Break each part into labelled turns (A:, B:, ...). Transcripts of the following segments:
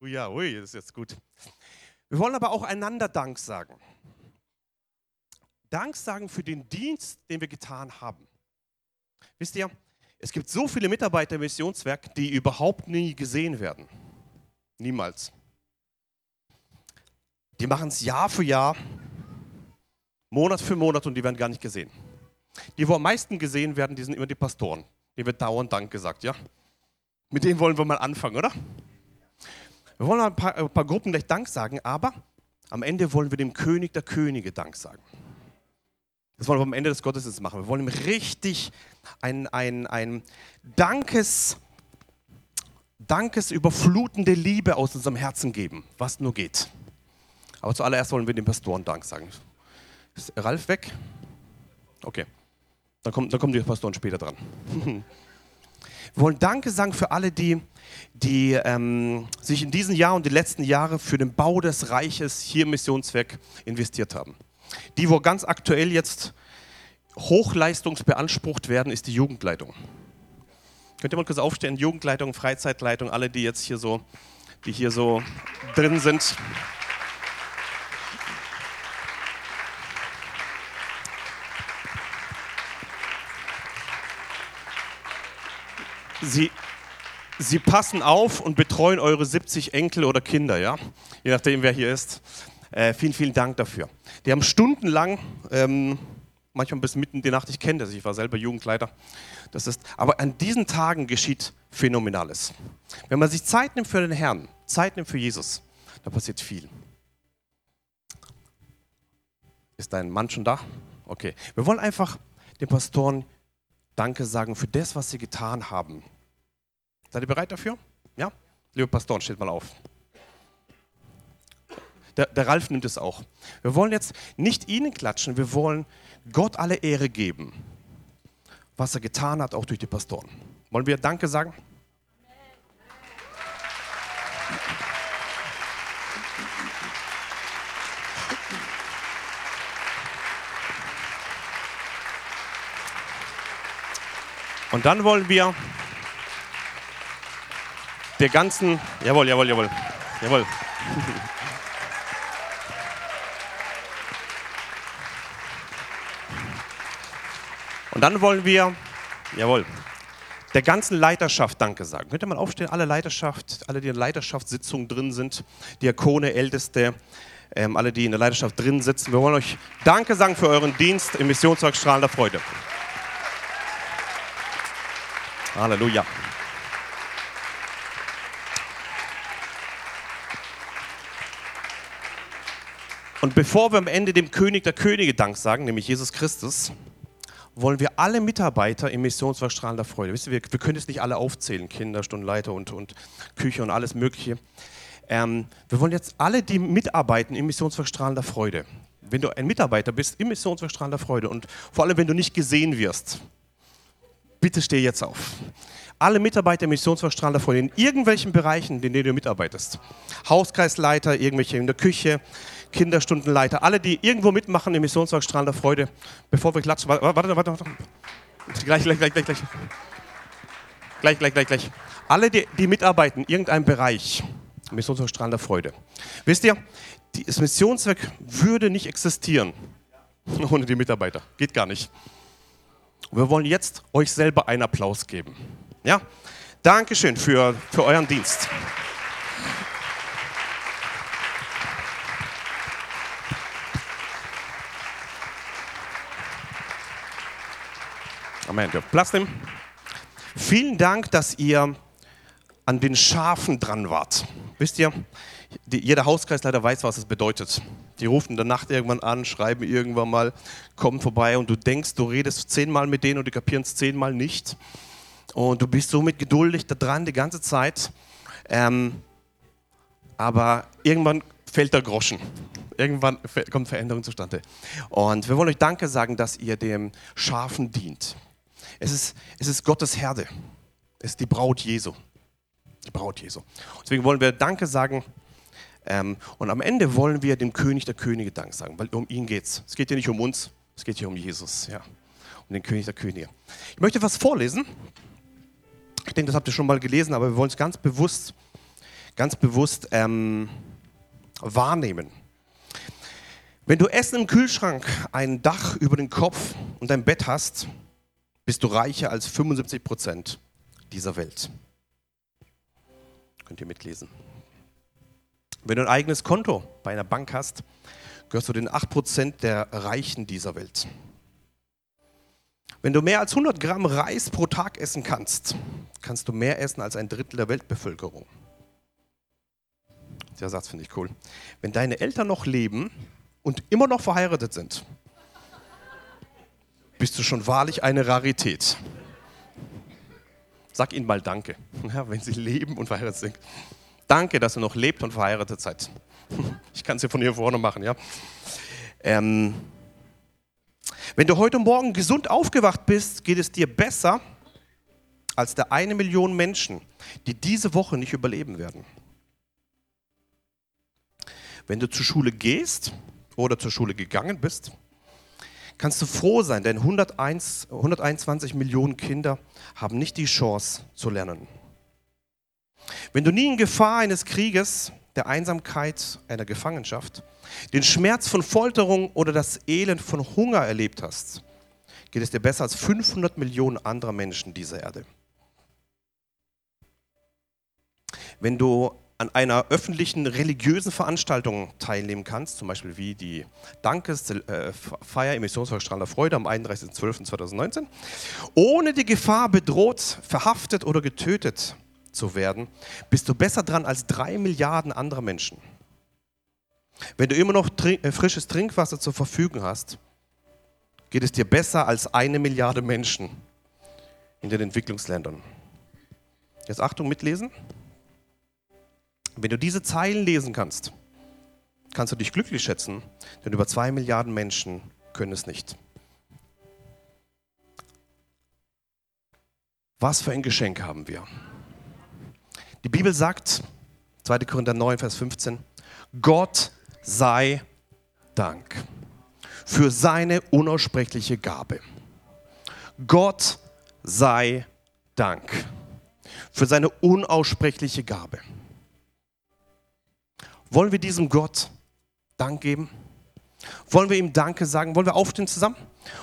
A: Ja, ui, das ist jetzt gut. Wir wollen aber auch einander Dank sagen. Dank sagen für den Dienst, den wir getan haben. Wisst ihr, es gibt so viele Mitarbeiter im Missionswerk, die überhaupt nie gesehen werden. Niemals. Die machen es Jahr für Jahr, Monat für Monat und die werden gar nicht gesehen. Die, wo am meisten gesehen werden, die sind immer die Pastoren. Denen wird dauernd Dank gesagt, ja? Mit denen wollen wir mal anfangen, oder? Wir wollen ein paar, ein paar Gruppen gleich Dank sagen, aber am Ende wollen wir dem König der Könige Dank sagen. Das wollen wir am Ende des Gottesdienstes machen. Wir wollen ihm richtig ein, ein, ein Dankes, Dankes überflutende Liebe aus unserem Herzen geben, was nur geht. Aber zuallererst wollen wir dem Pastoren Dank sagen. Ist Ralf weg? Okay. Dann kommen, dann kommen die Pastoren später dran. Wir wollen Danke sagen für alle, die, die ähm, sich in diesem Jahr und die letzten Jahre für den Bau des Reiches hier im Missionswerk investiert haben. Die, wo ganz aktuell jetzt hochleistungsbeansprucht werden, ist die Jugendleitung. Könnt ihr mal kurz aufstehen? Jugendleitung, Freizeitleitung, alle, die jetzt hier so, die hier so drin sind. Sie, Sie passen auf und betreuen eure 70 Enkel oder Kinder, ja? Je nachdem, wer hier ist. Äh, vielen, vielen Dank dafür. Die haben stundenlang, ähm, manchmal bis mitten in die Nacht, ich kenne das, ich war selber Jugendleiter. Das ist, aber an diesen Tagen geschieht Phänomenales. Wenn man sich Zeit nimmt für den Herrn, Zeit nimmt für Jesus, da passiert viel. Ist dein Mann schon da? Okay. Wir wollen einfach den Pastoren Danke sagen für das, was sie getan haben. Seid ihr bereit dafür? Ja? Liebe Pastoren, steht mal auf. Der, der, Ralf nimmt es auch. Wir wollen jetzt nicht ihnen klatschen, wir wollen Gott alle Ehre geben, was er getan hat, auch durch die Pastoren. Wollen wir Danke sagen? Und dann wollen wir der ganzen, jawohl, jawohl, jawohl, jawohl. Und dann wollen wir, jawohl, der ganzen Leiterschaft Danke sagen. Könnt ihr mal aufstehen, alle Leiterschaft, alle, die in der Leiterschaftssitzung drin sind, Diakone, Älteste, ähm, alle, die in der Leiterschaft drin sitzen. Wir wollen euch Danke sagen für euren Dienst im Missionswerk Strahlender Freude. Halleluja. Und bevor wir am Ende dem König der Könige Dank sagen, nämlich Jesus Christus, wollen wir alle Mitarbeiter im Missionswerk Strahlender Freude, wisst ihr, wir, wir können jetzt nicht alle aufzählen, Kinder, Stundenleiter und, und Küche und alles Mögliche. Ähm, wir wollen jetzt alle, die mitarbeiten im Missionswerk Strahlender Freude, wenn du ein Mitarbeiter bist im Missionswerk Strahlender Freude und vor allem, wenn du nicht gesehen wirst, bitte steh jetzt auf. Alle Mitarbeiter im Missionsverstrahler von in irgendwelchen Bereichen, in denen du mitarbeitest. Hauskreisleiter, irgendwelche in der Küche, Kinderstundenleiter, alle, die irgendwo mitmachen im Missionswerk Strahlender Freude, bevor wir klatschen. Warte, warte, warte. warte. Gleich, gleich, gleich, gleich, gleich. Gleich, gleich, gleich, gleich. Alle, die, die mitarbeiten in irgendeinem Bereich, Missionswerk Strahlender Freude. Wisst ihr, das Missionswerk würde nicht existieren ohne die Mitarbeiter. Geht gar nicht. Wir wollen jetzt euch selber einen Applaus geben. Ja? Dankeschön für, für euren Dienst. Amen. Platz nehmen. Vielen Dank, dass ihr an den Schafen dran wart. Wisst ihr, jeder Hauskreisleiter weiß, was es bedeutet. Die rufen in der Nacht irgendwann an, schreiben irgendwann mal, kommen vorbei und du denkst, du redest zehnmal mit denen und die kapieren es zehnmal nicht. Und du bist somit geduldig da dran die ganze Zeit. Ähm, aber irgendwann fällt der Groschen. Irgendwann kommt Veränderung zustande. Und wir wollen euch Danke sagen, dass ihr dem Schafen dient. Es ist, es ist Gottes Herde. Es ist die Braut Jesu. Die Braut Jesu. Deswegen wollen wir Danke sagen und am Ende wollen wir dem König der Könige Dank sagen, weil um ihn geht es. Es geht hier nicht um uns, es geht hier um Jesus, ja, um den König der Könige. Ich möchte was vorlesen. Ich denke, das habt ihr schon mal gelesen, aber wir wollen es ganz bewusst, ganz bewusst ähm, wahrnehmen. Wenn du Essen im Kühlschrank, ein Dach über den Kopf und ein Bett hast, bist du reicher als 75 Prozent dieser Welt. Könnt ihr mitlesen. Wenn du ein eigenes Konto bei einer Bank hast, gehörst du den 8 Prozent der Reichen dieser Welt. Wenn du mehr als 100 Gramm Reis pro Tag essen kannst, kannst du mehr essen als ein Drittel der Weltbevölkerung. Der Satz finde ich cool. Wenn deine Eltern noch leben und immer noch verheiratet sind, bist du schon wahrlich eine Rarität. Sag ihnen mal Danke, wenn sie leben und verheiratet sind. Danke, dass ihr noch lebt und verheiratet seid. Ich kann es dir von hier vorne machen, ja. Ähm, wenn du heute Morgen gesund aufgewacht bist, geht es dir besser als der eine Million Menschen, die diese Woche nicht überleben werden. Wenn du zur Schule gehst oder zur Schule gegangen bist, kannst du froh sein, denn 101, 121 Millionen Kinder haben nicht die Chance zu lernen. Wenn du nie in Gefahr eines Krieges, der Einsamkeit einer Gefangenschaft, den Schmerz von Folterung oder das Elend von Hunger erlebt hast, geht es dir besser als 500 Millionen anderer Menschen dieser Erde. Wenn du an einer öffentlichen religiösen Veranstaltung teilnehmen kannst, zum Beispiel wie die Dankesfeier im Missionsverstrahler Freude am 31.12.2019, ohne die Gefahr bedroht, verhaftet oder getötet zu werden, bist du besser dran als drei Milliarden anderer Menschen. Wenn du immer noch trink äh, frisches Trinkwasser zur Verfügung hast, geht es dir besser als eine Milliarde Menschen in den Entwicklungsländern. Jetzt Achtung, mitlesen. Wenn du diese Zeilen lesen kannst, kannst du dich glücklich schätzen, denn über zwei Milliarden Menschen können es nicht. Was für ein Geschenk haben wir? Die Bibel sagt, 2. Korinther 9, Vers 15, Gott sei Dank für seine unaussprechliche Gabe. Gott sei Dank für seine unaussprechliche Gabe. Wollen wir diesem Gott Dank geben? Wollen wir ihm Danke sagen? Wollen wir aufstehen zusammen?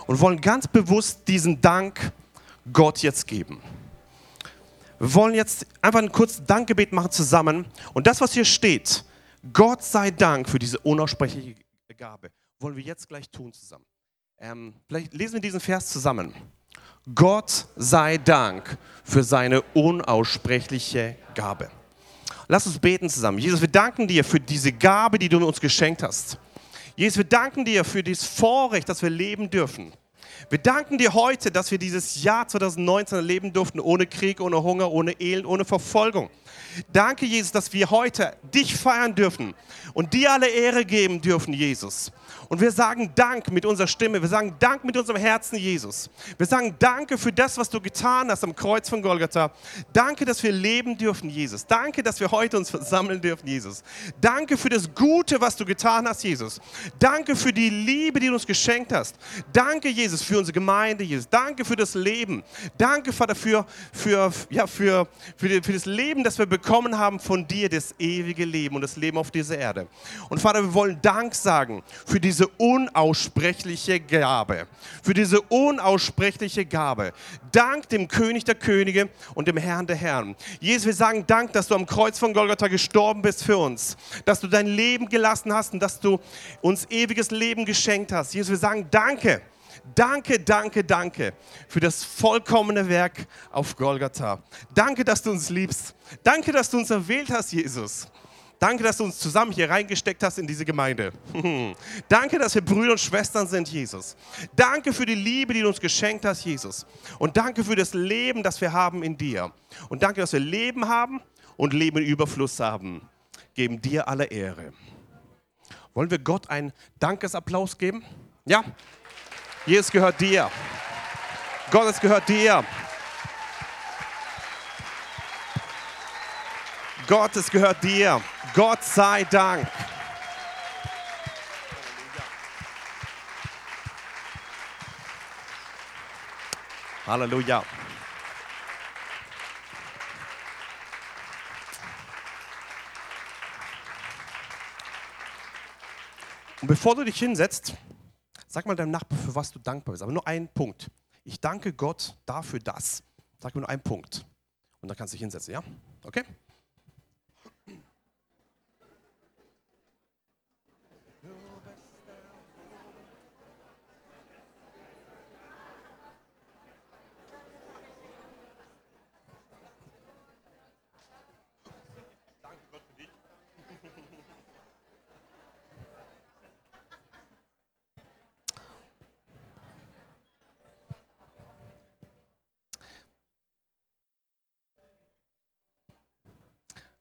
A: Und wollen ganz bewusst diesen Dank Gott jetzt geben. Wir wollen jetzt einfach ein kurzes Dankgebet machen zusammen. Und das, was hier steht, Gott sei Dank für diese unaussprechliche Gabe, wollen wir jetzt gleich tun zusammen. Ähm, vielleicht lesen wir diesen Vers zusammen. Gott sei Dank für seine unaussprechliche Gabe. Lass uns beten zusammen. Jesus, wir danken dir für diese Gabe, die du uns geschenkt hast. Jesus, wir danken dir für dieses Vorrecht, dass wir leben dürfen. Wir danken dir heute, dass wir dieses Jahr 2019 erleben durften, ohne Krieg, ohne Hunger, ohne Elend, ohne Verfolgung. Danke, Jesus, dass wir heute dich feiern dürfen und dir alle Ehre geben dürfen, Jesus. Und wir sagen Dank mit unserer Stimme. Wir sagen Dank mit unserem Herzen, Jesus. Wir sagen Danke für das, was du getan hast am Kreuz von Golgatha. Danke, dass wir leben dürfen, Jesus. Danke, dass wir heute uns versammeln dürfen, Jesus. Danke für das Gute, was du getan hast, Jesus. Danke für die Liebe, die du uns geschenkt hast. Danke, Jesus, für unsere Gemeinde, Jesus. Danke für das Leben. Danke, Vater, für, für, ja, für, für, für das Leben, das wir bekommen haben von dir, das ewige Leben und das Leben auf dieser Erde. Und Vater, wir wollen Dank sagen für diese diese unaussprechliche Gabe. Für diese unaussprechliche Gabe. Dank dem König der Könige und dem Herrn der Herren. Jesus, wir sagen Dank, dass du am Kreuz von Golgatha gestorben bist für uns. Dass du dein Leben gelassen hast und dass du uns ewiges Leben geschenkt hast. Jesus, wir sagen Danke. Danke, danke, danke für das vollkommene Werk auf Golgatha. Danke, dass du uns liebst. Danke, dass du uns erwählt hast, Jesus. Danke, dass du uns zusammen hier reingesteckt hast in diese Gemeinde. Danke, dass wir Brüder und Schwestern sind, Jesus. Danke für die Liebe, die du uns geschenkt hast, Jesus. Und danke für das Leben, das wir haben in dir. Und danke, dass wir Leben haben und Leben in Überfluss haben. Geben dir alle Ehre. Wollen wir Gott einen Dankesapplaus geben? Ja? Jesus gehört dir. Gott, es gehört dir. Gott, es gehört dir. Gott sei Dank. Halleluja. Und bevor du dich hinsetzt, sag mal deinem Nachbarn, für was du dankbar bist. Aber nur einen Punkt. Ich danke Gott dafür dass. Sag mir nur einen Punkt. Und dann kannst du dich hinsetzen, ja? Okay?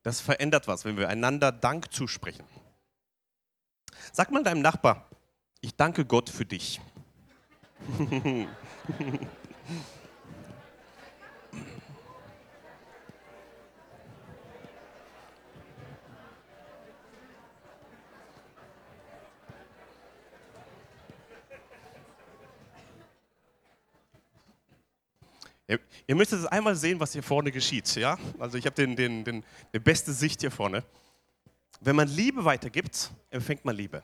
A: Das verändert was, wenn wir einander Dank zusprechen. Sag mal deinem Nachbar, ich danke Gott für dich. Ihr, ihr müsst es einmal sehen, was hier vorne geschieht. Ja? Also ich habe den, den, den, die beste Sicht hier vorne. Wenn man Liebe weitergibt, empfängt man Liebe.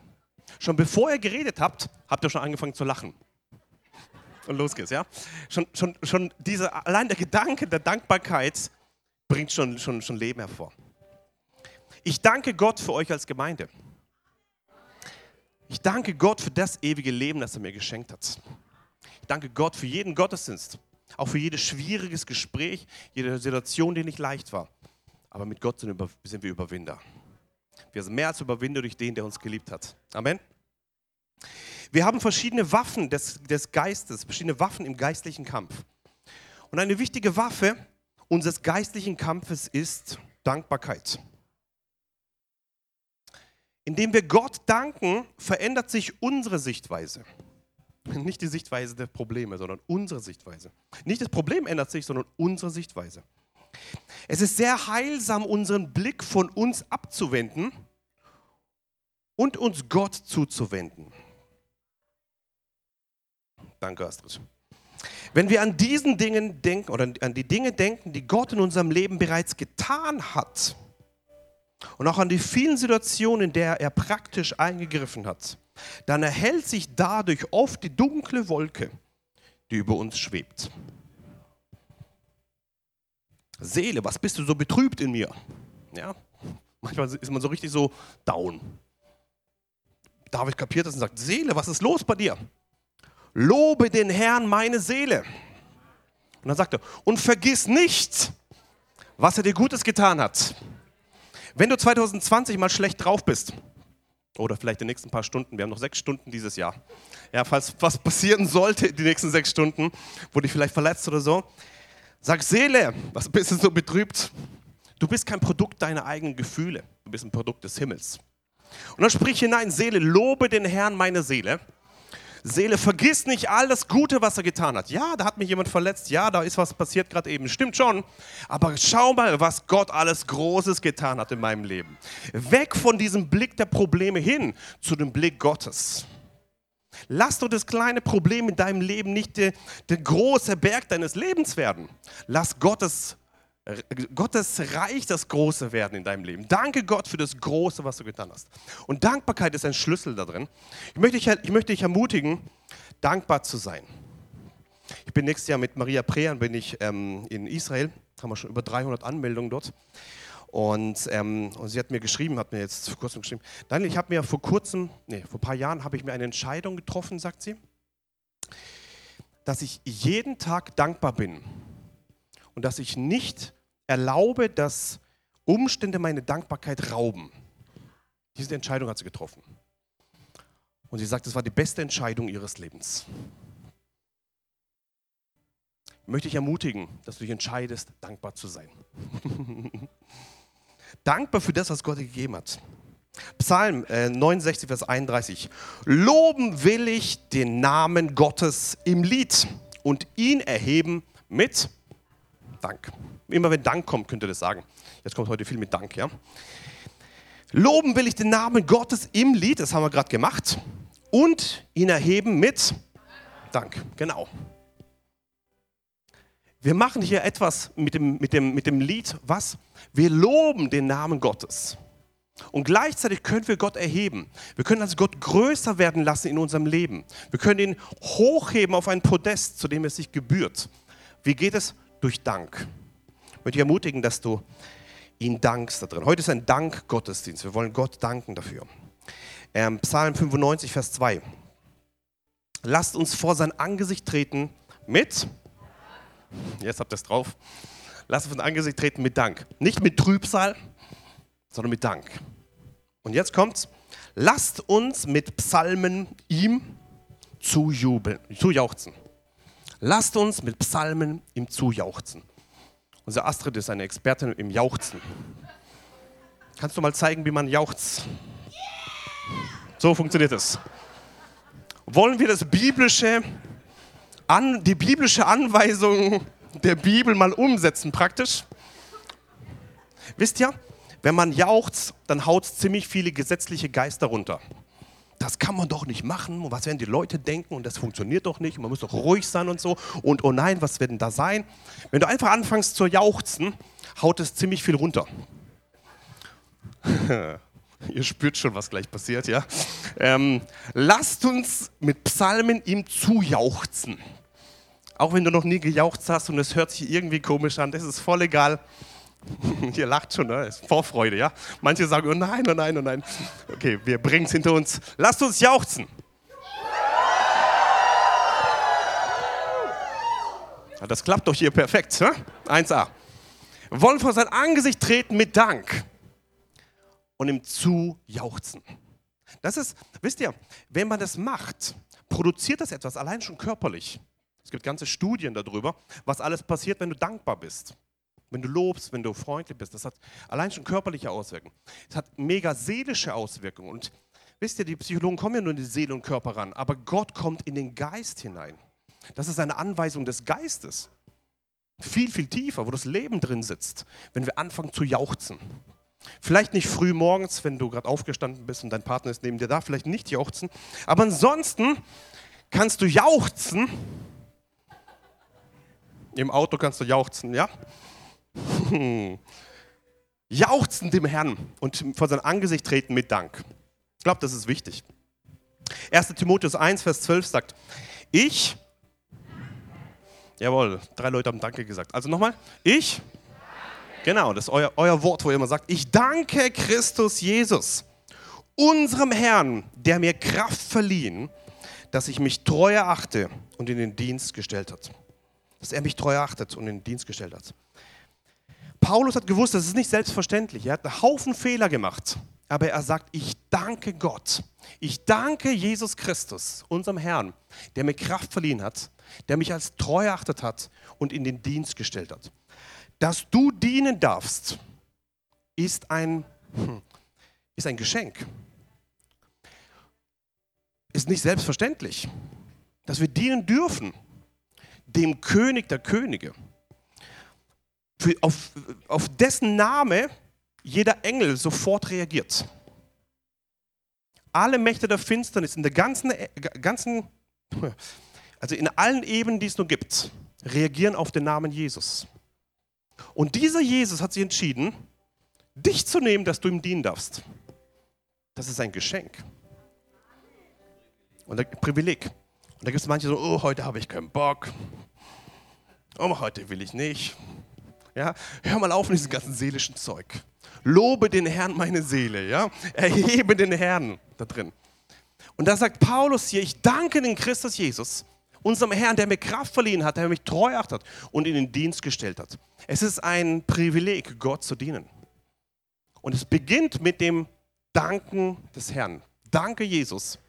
A: Schon bevor ihr geredet habt, habt ihr schon angefangen zu lachen. Und los geht's, ja? Schon, schon, schon diese, allein der Gedanke der Dankbarkeit bringt schon, schon, schon Leben hervor. Ich danke Gott für euch als Gemeinde. Ich danke Gott für das ewige Leben, das er mir geschenkt hat. Ich danke Gott für jeden Gottesdienst. Auch für jedes schwieriges Gespräch, jede Situation, die nicht leicht war. Aber mit Gott sind, wir Überwinder. Wir sind mehr als Überwinder durch den, der uns geliebt hat. Amen. Wir haben verschiedene Waffen des, des Geistes, verschiedene Waffen im geistlichen Kampf. Und eine wichtige Waffe unseres geistlichen Kampfes ist Dankbarkeit. Indem wir Gott danken, verändert sich unsere Sichtweise. Nicht die Sichtweise der Probleme, sondern unsere Sichtweise. Nicht das Problem ändert sich, sondern unsere Sichtweise. Es ist sehr heilsam, unseren Blick von uns abzuwenden und uns Gott zuzuwenden. Danke, Astrid. Wenn wir an diesen Dingen denken oder an die Dinge denken, die Gott in unserem Leben bereits getan hat und auch an die vielen Situationen, in der er praktisch eingegriffen hat, dann erhält sich dadurch oft die dunkle Wolke, die über uns schwebt. Seele, was bist du so betrübt in mir? Ja, manchmal ist man so richtig so down. David kapiert das und sagt, Seele, was ist los bei dir? Lobe den Herrn meine Seele. Und dann sagt er, und vergiss nicht, was er dir Gutes getan hat. Wenn du 2020 mal schlecht drauf bist, oder vielleicht die nächsten paar Stunden. Wir haben noch sechs Stunden dieses Jahr. Ja, falls was passieren sollte, die nächsten sechs Stunden, wurde ich vielleicht verletzt oder so. Sag Seele, was bist du so betrübt? Du bist kein Produkt deiner eigenen Gefühle. Du bist ein Produkt des Himmels. Und dann sprich hinein, Seele, lobe den Herrn meine Seele Seele, vergiss nicht all das Gute, was er getan hat. Ja, da hat mich jemand verletzt. Ja, da ist was passiert gerade eben. Stimmt schon. Aber schau mal, was Gott alles Großes getan hat in meinem Leben. Weg von diesem Blick der Probleme hin zu dem Blick Gottes. Lass doch das kleine Problem in deinem Leben nicht der, der große Berg deines Lebens werden. Lass Gottes Gottes Reich das Große werden in deinem Leben. Danke Gott für das Große, was du getan hast. Und Dankbarkeit ist ein Schlüssel da drin. Ich möchte dich, ich möchte dich ermutigen, dankbar zu sein. Ich bin nächstes Jahr mit Maria Prean bin ich ähm, in Israel. Haben wir schon über 300 Anmeldungen dort. Und, ähm, und, sie hat mir geschrieben, hat mir jetzt vor kurzem geschrieben, Daniel, ich habe mir vor kurzem, nee, vor ein paar Jahren habe ich mir eine Entscheidung getroffen, sagt sie, dass ich jeden Tag dankbar bin und dass ich nicht erlaube, dass Umstände meine Dankbarkeit rauben. Diese Entscheidung hat sie getroffen. Und sie sagt, es war die beste Entscheidung ihres Lebens. Ich möchte dich ermutigen, dass du dich entscheidest, dankbar zu sein. dankbar für das, was Gott dir gegeben hat. Psalm äh, 69, Vers 31. Loben will ich den Namen Gottes im Lied und ihn erheben mit Dank. Immer wenn Dank kommt, könnt ihr das sagen. Jetzt kommt heute viel mit Dank, ja. Loben will ich den Namen Gottes im Lied, das haben wir gerade gemacht, und ihn erheben mit Dank. Genau. Wir machen hier etwas mit dem, mit dem, mit dem Lied, was? Wir loben den Namen Gottes. Und gleichzeitig können wir Gott erheben. Wir können also Gott größer werden lassen in unserem Leben. Wir können ihn hochheben auf ein Podest, zu dem es sich gebührt. Wie geht es? Durch Dank. Ich möchte dich ermutigen, dass du ihn dankst da drin. Heute ist ein Dank-Gottesdienst. Wir wollen Gott danken dafür. Ähm, Psalm 95, Vers 2. Lasst uns vor sein Angesicht treten mit, jetzt habt ihr es drauf, lasst uns vor sein Angesicht treten mit Dank. Nicht mit Trübsal, sondern mit Dank. Und jetzt kommt's. Lasst uns mit Psalmen ihm zujubeln, zujauchzen. Lasst uns mit Psalmen ihm zujauchzen. Unsere Astrid ist eine Expertin im Jauchzen. Kannst du mal zeigen, wie man jauchzt? So funktioniert es. Wollen wir das biblische, an, die biblische Anweisung der Bibel mal umsetzen praktisch? Wisst ihr, wenn man jauchzt, dann haut ziemlich viele gesetzliche Geister runter. Das kann man doch nicht machen. Und was werden die Leute denken? Und das funktioniert doch nicht. Und man muss doch ruhig sein und so. Und oh nein, was wird denn da sein? Wenn du einfach anfängst zu jauchzen, haut es ziemlich viel runter. Ihr spürt schon, was gleich passiert, ja? Ähm, lasst uns mit Psalmen ihm zujauchzen. Auch wenn du noch nie gejauchzt hast und es hört sich irgendwie komisch an, das ist voll egal. Ihr lacht schon, ne? ist Vorfreude, ja? Manche sagen, oh nein, oh nein, oh nein. Okay, wir bringen es hinter uns. Lasst uns jauchzen. Das klappt doch hier perfekt, ne? 1a. Wir wollen vor sein Angesicht treten mit Dank und ihm zu jauchzen. Das ist, wisst ihr, wenn man das macht, produziert das etwas, allein schon körperlich. Es gibt ganze Studien darüber, was alles passiert, wenn du dankbar bist. Wenn du lobst, wenn du freundlich bist, das hat allein schon körperliche Auswirkungen. Es hat mega seelische Auswirkungen. Und wisst ihr, die Psychologen kommen ja nur in die Seele und Körper ran, aber Gott kommt in den Geist hinein. Das ist eine Anweisung des Geistes. Viel, viel tiefer, wo das Leben drin sitzt, wenn wir anfangen zu jauchzen. Vielleicht nicht früh morgens, wenn du gerade aufgestanden bist und dein Partner ist neben dir da, vielleicht nicht jauchzen. Aber ansonsten kannst du jauchzen. Im Auto kannst du jauchzen, ja? Jauchzen dem Herrn und vor sein Angesicht treten mit Dank. Ich glaube, das ist wichtig. 1. Timotheus 1, Vers 12 sagt, ich, jawohl, drei Leute haben Danke gesagt. Also nochmal, ich, genau, das ist euer, euer Wort, wo ihr immer sagt, ich danke Christus Jesus, unserem Herrn, der mir Kraft verliehen, dass ich mich treu erachte und in den Dienst gestellt hat. Dass er mich treu achtet und in den Dienst gestellt hat. Paulus hat gewusst, das ist nicht selbstverständlich. Er hat einen Haufen Fehler gemacht. Aber er sagt, ich danke Gott. Ich danke Jesus Christus, unserem Herrn, der mir Kraft verliehen hat, der mich als treu erachtet hat und in den Dienst gestellt hat. Dass du dienen darfst, ist ein, hm, ist ein Geschenk. Ist nicht selbstverständlich, dass wir dienen dürfen, dem König der Könige für, auf, auf dessen Name jeder Engel sofort reagiert. Alle Mächte der Finsternis in der ganzen, ganzen, also in allen Ebenen, die es nur gibt, reagieren auf den Namen Jesus. Und dieser Jesus hat sich entschieden, dich zu nehmen, dass du ihm dienen darfst. Das ist ein Geschenk. Und ein Privileg. Und da gibt es manche so, oh, heute habe ich keinen Bock. Oh, heute will ich nicht. Ja? Hör mal auf mit diesem ganzen seelischen Zeug. Lobe den Herrn meine Seele. Ja? Erhebe den Herrn da drin. Und da sagt Paulus hier, ich danke den Christus Jesus, unserem Herrn, der mir Kraft verliehen hat, der mich treu achtet und in den Dienst gestellt hat. Es ist ein Privileg, Gott zu dienen. Und es beginnt mit dem Danken des Herrn. Danke, Jesus,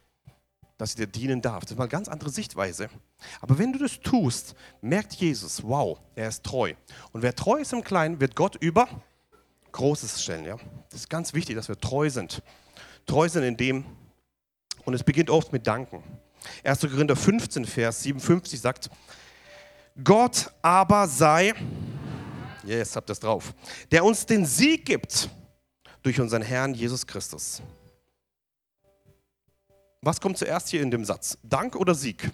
A: dass ich dir dienen darf. Das ist mal eine ganz andere Sichtweise. Aber wenn du das tust, merkt Jesus, wow, er ist treu. Und wer treu ist im Kleinen, wird Gott über Großes stellen. Ja? Das ist ganz wichtig, dass wir treu sind. Treu sind in dem, und es beginnt oft mit Danken. 1. Korinther 15, Vers 57 sagt, Gott aber sei, jetzt habt ihr es drauf, der uns den Sieg gibt durch unseren Herrn Jesus Christus. Was kommt zuerst hier in dem Satz? Dank oder Sieg?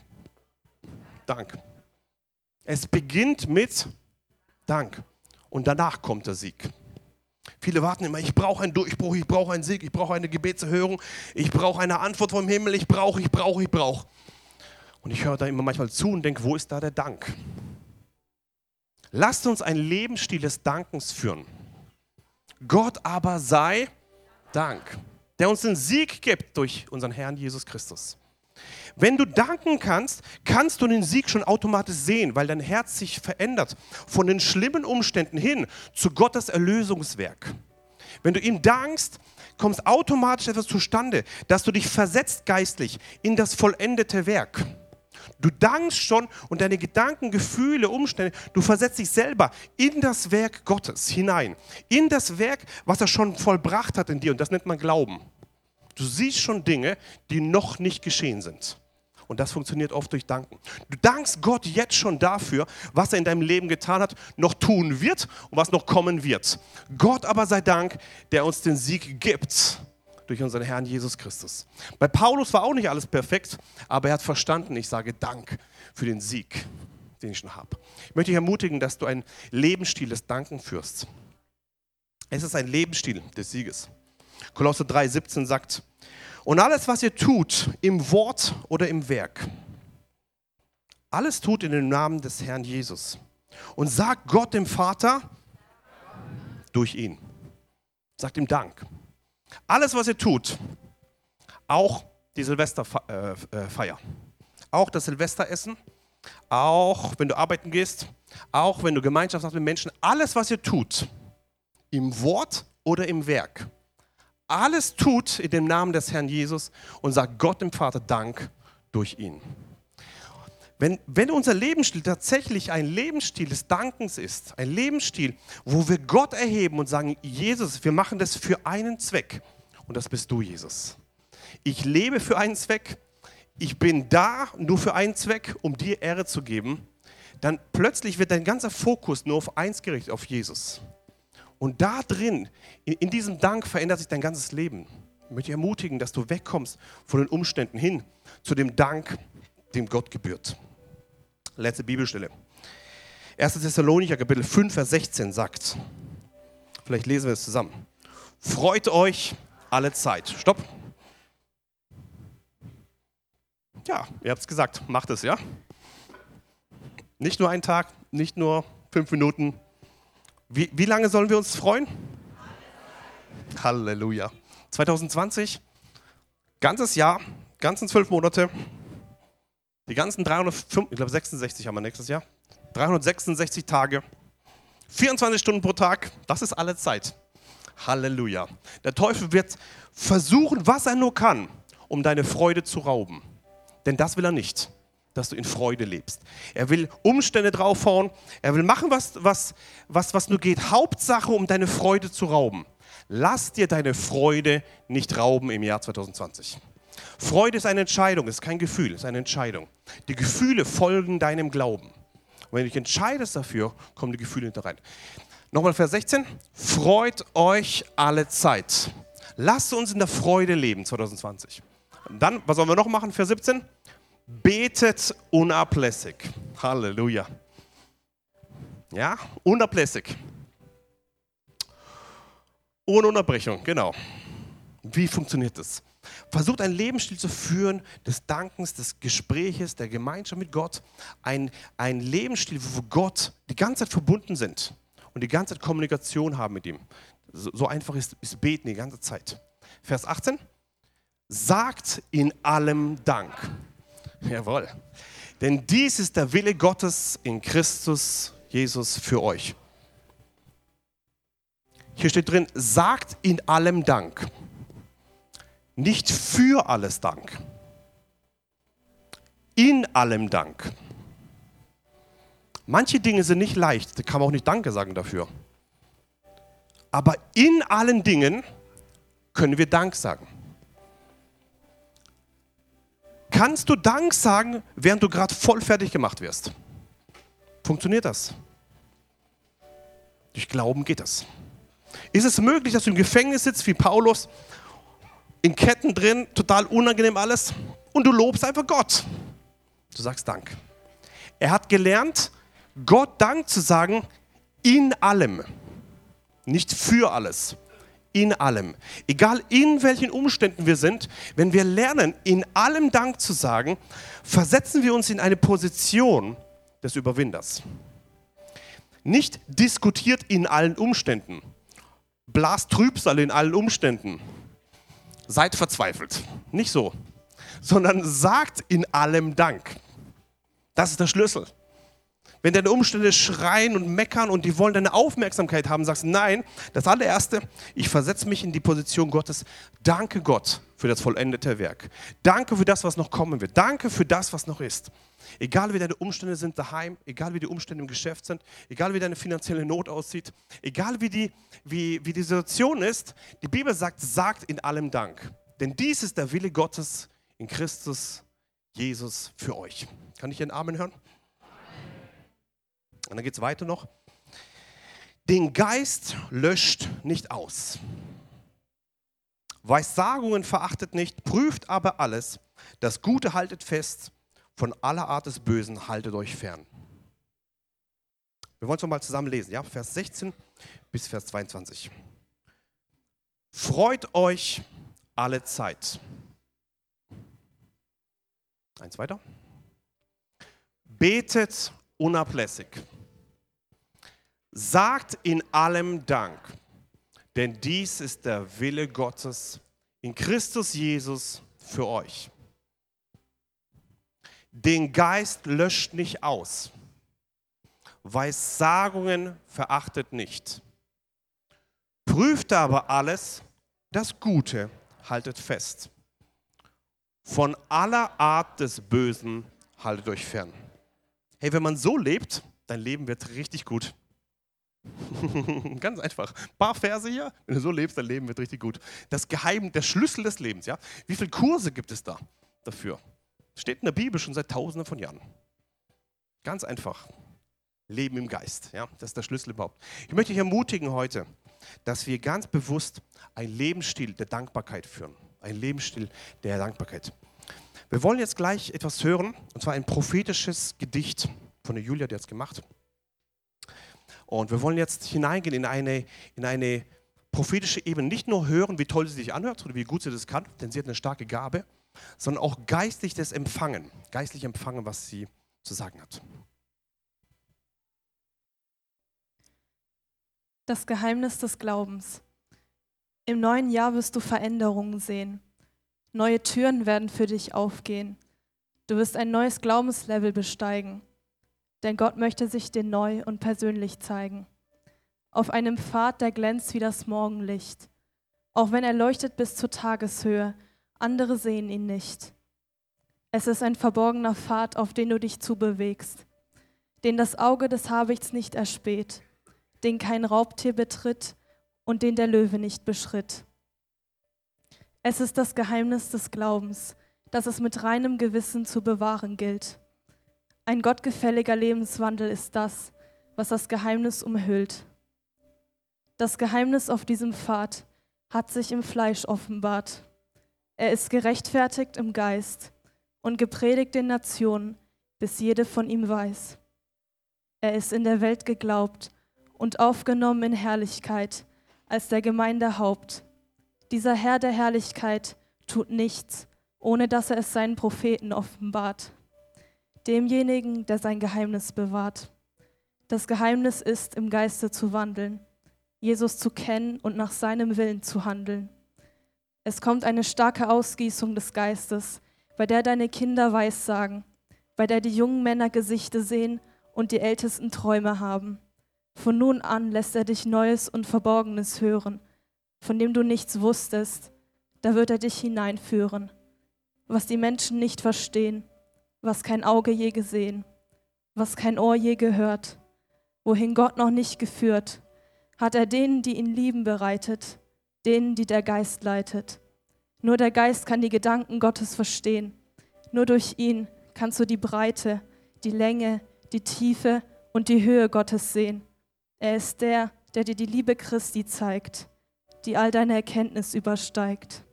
A: Dank. Es beginnt mit Dank und danach kommt der Sieg. Viele warten immer, ich brauche einen Durchbruch, ich brauche einen Sieg, ich brauche eine Gebetserhörung, ich brauche eine Antwort vom Himmel, ich brauche, ich brauche, ich brauche. Und ich höre da immer manchmal zu und denke, wo ist da der Dank? Lasst uns ein Lebensstil des Dankens führen. Gott aber sei Dank, der uns den Sieg gibt durch unseren Herrn Jesus Christus. Wenn du danken kannst, kannst du den Sieg schon automatisch sehen, weil dein Herz sich verändert von den schlimmen Umständen hin zu Gottes Erlösungswerk. Wenn du ihm dankst, kommt automatisch etwas zustande, dass du dich versetzt geistlich in das vollendete Werk. Du dankst schon und deine Gedanken, Gefühle, Umstände, du versetzt dich selber in das Werk Gottes hinein. In das Werk, was er schon vollbracht hat in dir. Und das nennt man Glauben. Du siehst schon Dinge, die noch nicht geschehen sind. Und das funktioniert oft durch Danken. Du dankst Gott jetzt schon dafür, was er in deinem Leben getan hat, noch tun wird und was noch kommen wird. Gott aber sei Dank, der uns den Sieg gibt durch unseren Herrn Jesus Christus. Bei Paulus war auch nicht alles perfekt, aber er hat verstanden, ich sage Dank für den Sieg, den ich schon habe. Ich möchte dich ermutigen, dass du einen Lebensstil des Danken führst. Es ist ein Lebensstil des Sieges. Kolosse 3,17 sagt, und alles, was ihr tut, im Wort oder im Werk, alles tut in dem Namen des Herrn Jesus. Und sagt Gott dem Vater durch ihn. Sagt ihm Dank. Alles, was ihr tut, auch die Silvesterfeier, äh, äh, auch das Silvesteressen, auch wenn du arbeiten gehst, auch wenn du Gemeinschaft hast mit Menschen, alles, was ihr tut, im Wort oder im Werk, alles tut in dem Namen des Herrn Jesus und sagt Gott dem Vater Dank durch ihn. Wenn, wenn unser Lebensstil tatsächlich ein Lebensstil des Dankens ist, ein Lebensstil, wo wir Gott erheben und sagen, Jesus, wir machen das für einen Zweck und das bist du, Jesus. Ich lebe für einen Zweck, ich bin da nur für einen Zweck, um dir Ehre zu geben, dann plötzlich wird dein ganzer Fokus nur auf eins gerichtet, auf Jesus. Und da drin, in, in diesem Dank verändert sich dein ganzes Leben. Ich möchte dich ermutigen, dass du wegkommst von den Umständen hin zu dem Dank, dem Gott gebührt. Letzte Bibelstelle. 1. Thessalonicher Kapitel 5, Vers 16 sagt, vielleicht lesen wir es zusammen. Freut euch alle Zeit. Stopp. Ja, ihr habt es gesagt, macht es, ja? Nicht nur einen Tag, nicht nur fünf Minuten, wie, wie lange sollen wir uns freuen? Halleluja. 2020, ganzes Jahr, ganzen zwölf Monate, die ganzen 305, ich glaube 66 haben wir nächstes Jahr, 366 Tage, 24 Stunden pro Tag, das ist alle Zeit. Halleluja. Der Teufel wird versuchen, was er nur kann, um deine Freude zu rauben. Denn das will er nicht dass du in Freude lebst. Er will Umstände draufhauen. Er will machen, was, was, was, was nur geht. Hauptsache, um deine Freude zu rauben. Lass dir deine Freude nicht rauben im Jahr 2020. Freude ist eine Entscheidung, ist kein Gefühl, ist eine Entscheidung. Die Gefühle folgen deinem Glauben. Und wenn du dich entscheidest dafür, kommen die Gefühle hinter rein. Nochmal Vers 16. Freut euch alle Zeit. Lasst uns in der Freude leben 2020. Und dann, was sollen wir noch machen? Vers 17. Betet unablässig. Halleluja. Ja, unablässig. Ohne Unterbrechung, genau. Wie funktioniert das? Versucht einen Lebensstil zu führen des Dankens, des Gespräches, der Gemeinschaft mit Gott. Ein, ein Lebensstil, wo Gott die ganze Zeit verbunden sind und die ganze Zeit Kommunikation haben mit ihm. So, so einfach ist, ist Beten die ganze Zeit. Vers 18. Sagt in allem Dank. Jawohl. Denn dies ist der Wille Gottes in Christus Jesus für euch. Hier steht drin, sagt in allem Dank. Nicht für alles Dank. In allem Dank. Manche Dinge sind nicht leicht, da kann man auch nicht Danke sagen dafür. Aber in allen Dingen können wir Dank sagen. Kannst du Dank sagen, während du gerade voll fertig gemacht wirst? Funktioniert das? Durch Glauben geht das. Ist es möglich, dass du im Gefängnis sitzt wie Paulus, in Ketten drin, total unangenehm alles, und du lobst einfach Gott? Du sagst Dank. Er hat gelernt, Gott Dank zu sagen in allem. nicht für alles. In allem. Egal in welchen Umständen wir sind, wenn wir lernen, in allem Dank zu sagen, versetzen wir uns in eine Position des Überwinders. Nicht diskutiert in allen Umständen, blast Trübsal in allen Umständen, seid verzweifelt. Nicht so, sondern sagt in allem Dank. Das ist der Schlüssel. Wenn deine Umstände schreien und meckern und die wollen deine Aufmerksamkeit haben, sagst du, nein, das allererste, ich versetze mich in die Position Gottes. Danke Gott für das vollendete Werk. Danke für das, was noch kommen wird. Danke für das, was noch ist. Egal wie deine Umstände sind daheim, egal wie die Umstände im Geschäft sind, egal wie deine finanzielle Not aussieht, egal wie die, wie, wie die Situation ist, die Bibel sagt, sagt in allem Dank. Denn dies ist der Wille Gottes in Christus Jesus für euch. Kann ich einen Amen hören? Und dann geht es weiter noch. Den Geist löscht nicht aus. Weissagungen verachtet nicht, prüft aber alles. Das Gute haltet fest, von aller Art des Bösen haltet euch fern. Wir wollen es nochmal zusammen lesen, ja? Vers 16 bis Vers 22. Freut euch alle Zeit. Eins weiter. Betet unablässig. Sagt in allem Dank, denn dies ist der Wille Gottes in Christus Jesus für euch. Den Geist löscht nicht aus. Weissagungen verachtet nicht. Prüft aber alles, das Gute haltet fest. Von aller Art des Bösen haltet euch fern. Hey, wenn man so lebt, dein Leben wird richtig gut. Ganz einfach. Ein paar Verse hier. Wenn du so lebst, dein Leben wird richtig gut. Das Geheim, der Schlüssel des Lebens. Ja? Wie viele Kurse gibt es da dafür? Steht in der Bibel schon seit Tausenden von Jahren. Ganz einfach. Leben im Geist. Ja? Das ist der Schlüssel überhaupt. Ich möchte dich ermutigen heute, dass wir ganz bewusst einen Lebensstil der Dankbarkeit führen. Ein Lebensstil der Dankbarkeit. Wir wollen jetzt gleich etwas hören, und zwar ein prophetisches Gedicht von der Julia, die hat es gemacht. Und wir wollen jetzt hineingehen in eine, in eine prophetische Ebene. Nicht nur hören, wie toll sie sich anhört oder wie gut sie das kann, denn sie hat eine starke Gabe, sondern auch geistlich das Empfangen, geistlich empfangen, was sie zu sagen hat.
B: Das Geheimnis des Glaubens. Im neuen Jahr wirst du Veränderungen sehen. Neue Türen werden für dich aufgehen. Du wirst ein neues Glaubenslevel besteigen denn Gott möchte sich dir neu und persönlich zeigen. Auf einem Pfad, der glänzt wie das Morgenlicht. Auch wenn er leuchtet bis zur Tageshöhe, andere sehen ihn nicht. Es ist ein verborgener Pfad, auf den du dich zubewegst, den das Auge des Habichts nicht erspäht, den kein Raubtier betritt und den der Löwe nicht beschritt. Es ist das Geheimnis des Glaubens, das es mit reinem Gewissen zu bewahren gilt. Ein gottgefälliger Lebenswandel ist das, was das Geheimnis umhüllt. Das Geheimnis auf diesem Pfad hat sich im Fleisch offenbart. Er ist gerechtfertigt im Geist und gepredigt den Nationen, bis jede von ihm weiß. Er ist in der Welt geglaubt und aufgenommen in Herrlichkeit als der Gemeindehaupt. Dieser Herr der Herrlichkeit tut nichts, ohne dass er es seinen Propheten offenbart demjenigen, der sein Geheimnis bewahrt. Das Geheimnis ist, im Geiste zu wandeln, Jesus zu kennen und nach seinem Willen zu handeln. Es kommt eine starke Ausgießung des Geistes, bei der deine Kinder Weissagen, bei der die jungen Männer Gesichter sehen und die Ältesten Träume haben. Von nun an lässt er dich Neues und Verborgenes hören, von dem du nichts wusstest, da wird er dich hineinführen, was die Menschen nicht verstehen was kein Auge je gesehen, was kein Ohr je gehört, wohin Gott noch nicht geführt, hat er denen, die ihn lieben, bereitet, denen, die der Geist leitet. Nur der Geist kann die Gedanken Gottes verstehen. Nur durch ihn kannst du die Breite, die Länge, die Tiefe und die Höhe Gottes sehen. Er ist der, der dir die Liebe Christi zeigt, die all deine Erkenntnis übersteigt.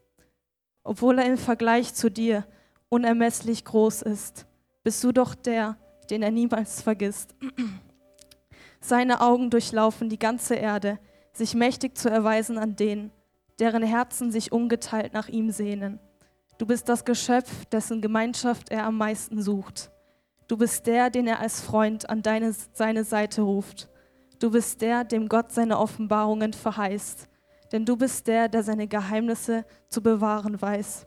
B: Obwohl er im Vergleich zu dir unermesslich groß ist, bist du doch der, den er niemals vergisst. Seine Augen durchlaufen die ganze Erde, sich mächtig zu erweisen an denen, deren Herzen sich ungeteilt nach ihm sehnen. Du bist das Geschöpf, dessen Gemeinschaft er am meisten sucht. Du bist der, den er als Freund an deine, seine Seite ruft. Du bist der, dem Gott seine Offenbarungen verheißt. Denn du bist der, der seine Geheimnisse zu bewahren weiß.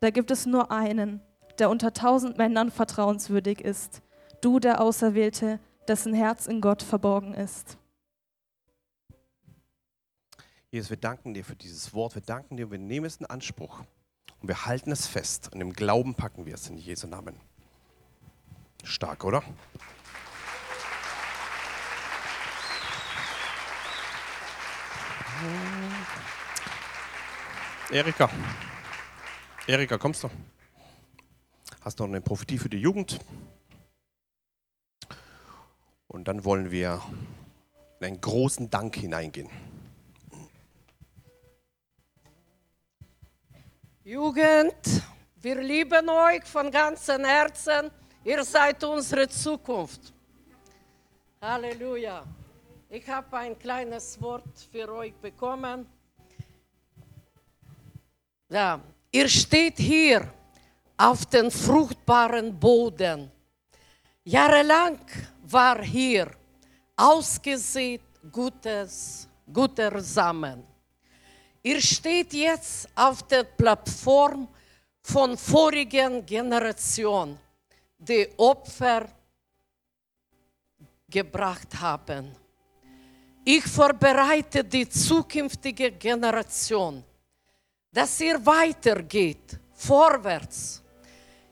B: Da gibt es nur einen, der unter tausend Männern vertrauenswürdig ist. Du, der Auserwählte, dessen Herz in Gott verborgen ist.
A: Jesus, wir danken dir für dieses Wort. Wir danken dir, wir nehmen es in Anspruch und wir halten es fest und im Glauben packen wir es in Jesu Namen. Stark, oder? Erika, Erika, kommst du? Hast noch eine Prophetie für die Jugend? Und dann wollen wir in einen großen Dank hineingehen.
C: Jugend, wir lieben euch von ganzem Herzen. Ihr seid unsere Zukunft. Halleluja. Ich habe ein kleines Wort für euch bekommen. Ja, ihr steht hier auf dem fruchtbaren Boden. Jahrelang war hier ausgesät gutes, guter Samen. Ihr steht jetzt auf der Plattform von vorigen Generationen, die Opfer gebracht haben. Ich vorbereite die zukünftige Generation, dass ihr weitergeht, vorwärts.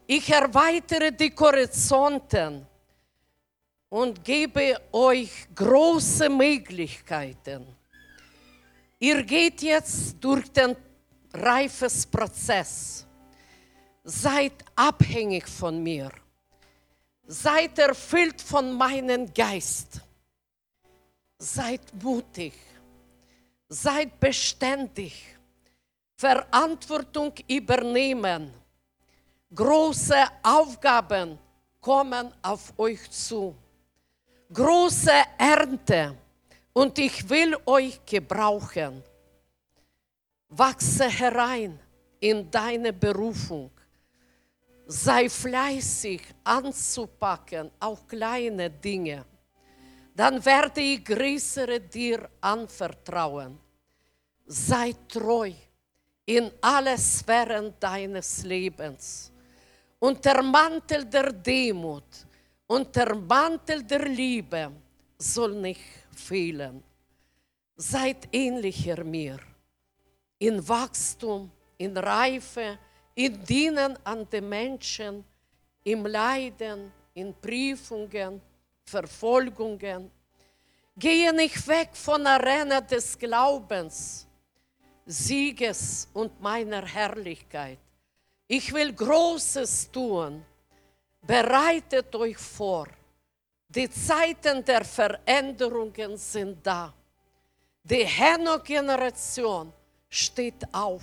C: Ich erweitere die Horizonten und gebe euch große Möglichkeiten. Ihr geht jetzt durch den Reifesprozess. Seid abhängig von mir. Seid erfüllt von meinem Geist. Seid mutig. Seid beständig. Verantwortung übernehmen. Große Aufgaben kommen auf euch zu. Große Ernte und ich will euch gebrauchen. Wachse herein in deine Berufung. Sei fleißig anzupacken, auch kleine Dinge. Dann werde ich größere dir anvertrauen. Sei treu in alle Sphären deines Lebens. Und der Mantel der Demut und der Mantel der Liebe soll nicht fehlen. Seid ähnlicher mir in Wachstum, in Reife, in Dienen an den Menschen, im Leiden, in Prüfungen, Verfolgungen. Gehe nicht weg von der Arena des Glaubens, Sieges und meiner Herrlichkeit. Ich will Großes tun. Bereitet euch vor die Zeiten der Veränderungen sind da. Die Henoch-Generation steht auf.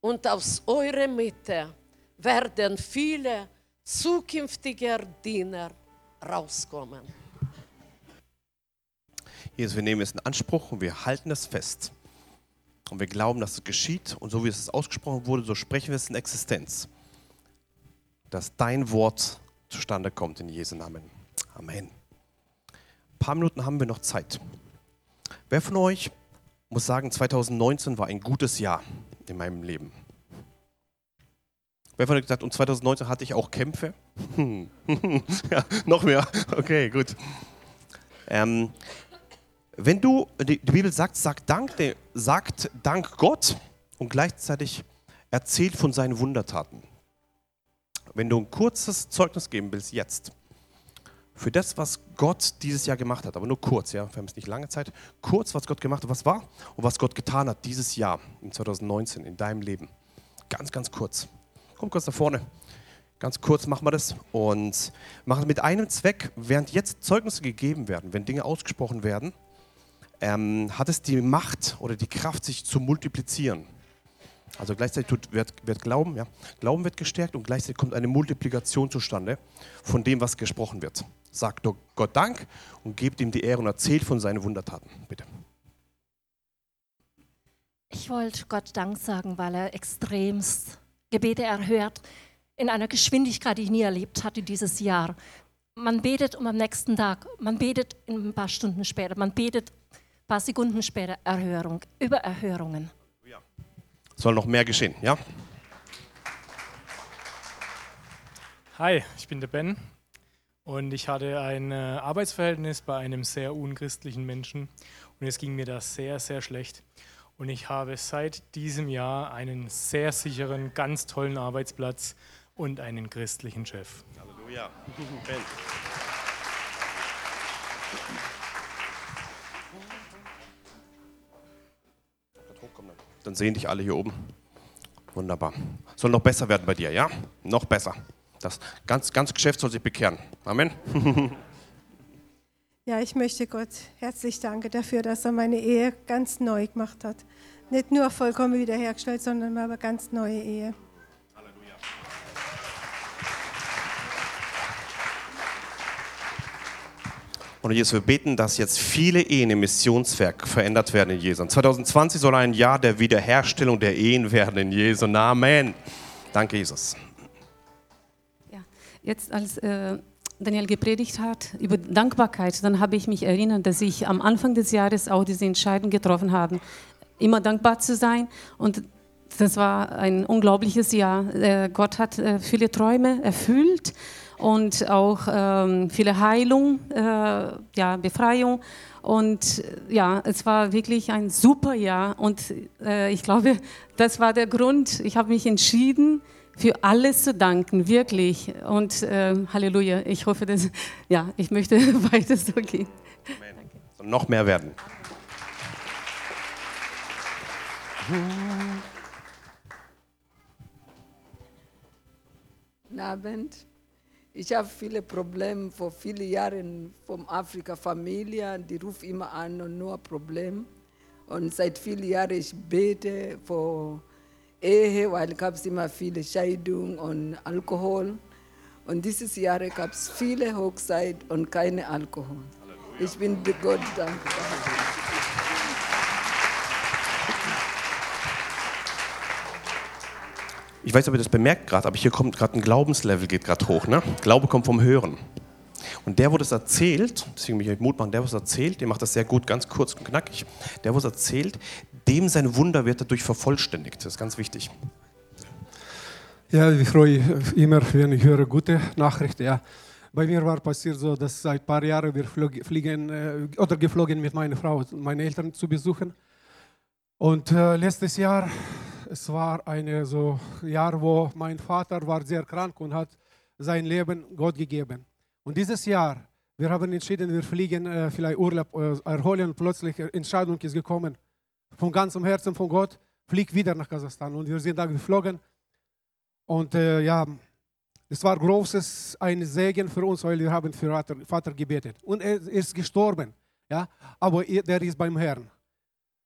C: Und aus eurer Mitte werden viele zukünftige Diener rauskommen.
A: Jesus, wir nehmen es in Anspruch und wir halten es fest. Und wir glauben, dass es geschieht. Und so wie es ausgesprochen wurde, so sprechen wir es in Existenz. Dass dein Wort zustande kommt in Jesu Namen. Amen. Ein paar Minuten haben wir noch Zeit. Wer von euch muss sagen, 2019 war ein gutes Jahr in meinem Leben? Wer von euch gesagt, und 2019 hatte ich auch Kämpfe? ja, noch mehr. Okay, gut. Ähm, wenn du, die, die, Bibel sagt, sagt Dank, sagt Dank Gott und gleichzeitig erzählt von seinen Wundertaten. Wenn du ein kurzes Zeugnis geben willst, jetzt, für das, was Gott dieses Jahr gemacht hat, aber nur kurz, ja, wir haben es nicht lange Zeit, kurz, was Gott gemacht hat, was war und was Gott getan hat dieses Jahr, in 2019, in deinem Leben. Ganz, ganz kurz. Komm kurz da vorne. Ganz kurz machen wir das und machen es mit einem Zweck, während jetzt Zeugnisse gegeben werden, wenn Dinge ausgesprochen werden, ähm, hat es die Macht oder die Kraft, sich zu multiplizieren. Also gleichzeitig tut, wird, wird Glauben, ja, Glauben wird gestärkt und gleichzeitig kommt eine Multiplikation zustande von dem, was gesprochen wird. Sagt Gott Dank und gebt ihm die Ehre und erzählt von seinen Wundertaten. Bitte.
D: Ich wollte Gott Dank sagen, weil er extremst Gebete erhört in einer Geschwindigkeit, die ich nie erlebt hatte dieses Jahr. Man betet und am nächsten Tag, man betet ein paar Stunden später, man betet ein paar Sekunden später Erhörung, über Erhörungen.
A: Soll noch mehr geschehen, ja?
E: Hi, ich bin der Ben und ich hatte ein äh, Arbeitsverhältnis bei einem sehr unchristlichen Menschen und es ging mir da sehr, sehr schlecht. Und ich habe seit diesem Jahr einen sehr sicheren, ganz tollen Arbeitsplatz und einen christlichen Chef.
A: Halleluja. Ben. Dann sehen dich alle hier oben. Wunderbar. Soll noch besser werden bei dir, ja? Noch besser. Das ganz, ganz Geschäft soll sich bekehren. Amen.
F: Ja, ich möchte Gott herzlich danken dafür, dass er meine Ehe ganz neu gemacht hat. Nicht nur vollkommen wiederhergestellt, sondern aber ganz neue Ehe.
A: Und Jesus, wir beten, dass jetzt viele Ehen im Missionswerk verändert werden in Jesu. 2020 soll ein Jahr der Wiederherstellung der Ehen werden in Jesu Namen. Danke, Jesus.
G: Ja, jetzt als äh, Daniel gepredigt hat über Dankbarkeit, dann habe ich mich erinnert, dass ich am Anfang des Jahres auch diese Entscheidung getroffen habe, immer dankbar zu sein. Und das war ein unglaubliches Jahr. Äh, Gott hat äh, viele Träume erfüllt und auch ähm, viele Heilung, äh, ja, Befreiung. Und ja, es war wirklich ein super Jahr. Und äh, ich glaube, das war der Grund. Ich habe mich entschieden, für alles zu danken, wirklich. Und äh, Halleluja. Ich hoffe, dass, ja, ich möchte weiter so gehen.
A: Amen. Soll noch mehr werden.
H: Guten Abend. Ich habe viele Probleme vor vielen Jahren vom Afrika-Familie. Die rufen immer an und nur Probleme. Und seit vielen Jahren ich bete vor Ehe, weil gab es immer viele Scheidung und Alkohol. Und dieses Jahr gab es viele Hochzeit und keine Alkohol. Ich bin Gott dankbar.
A: Ich weiß ob ihr das bemerkt gerade, aber hier kommt gerade ein Glaubenslevel, geht gerade hoch. Ne? Glaube kommt vom Hören. Und der, wo das erzählt, deswegen mich Mut machen, der, wo es erzählt, der macht das sehr gut, ganz kurz und knackig. Der, wo es erzählt, dem sein Wunder wird dadurch vervollständigt. Das ist ganz wichtig.
I: Ja, ich freue mich immer, wenn ich höre gute Nachrichten. Ja. Bei mir war passiert so, dass seit ein paar Jahren wir fliegen äh, oder geflogen mit meiner Frau, meine Eltern zu besuchen. Und äh, letztes Jahr, es war ein so Jahr, wo mein Vater war sehr krank und hat sein Leben Gott gegeben. Und dieses Jahr, wir haben entschieden, wir fliegen äh, vielleicht Urlaub äh, erholen. Plötzlich Entscheidung ist gekommen, von ganzem Herzen von Gott, flieg wieder nach Kasachstan. Und wir sind da geflogen. Und äh, ja, es war großes ein Segen für uns, weil wir haben für Vater, Vater gebetet. Und er ist gestorben, ja, aber er- der ist beim Herrn.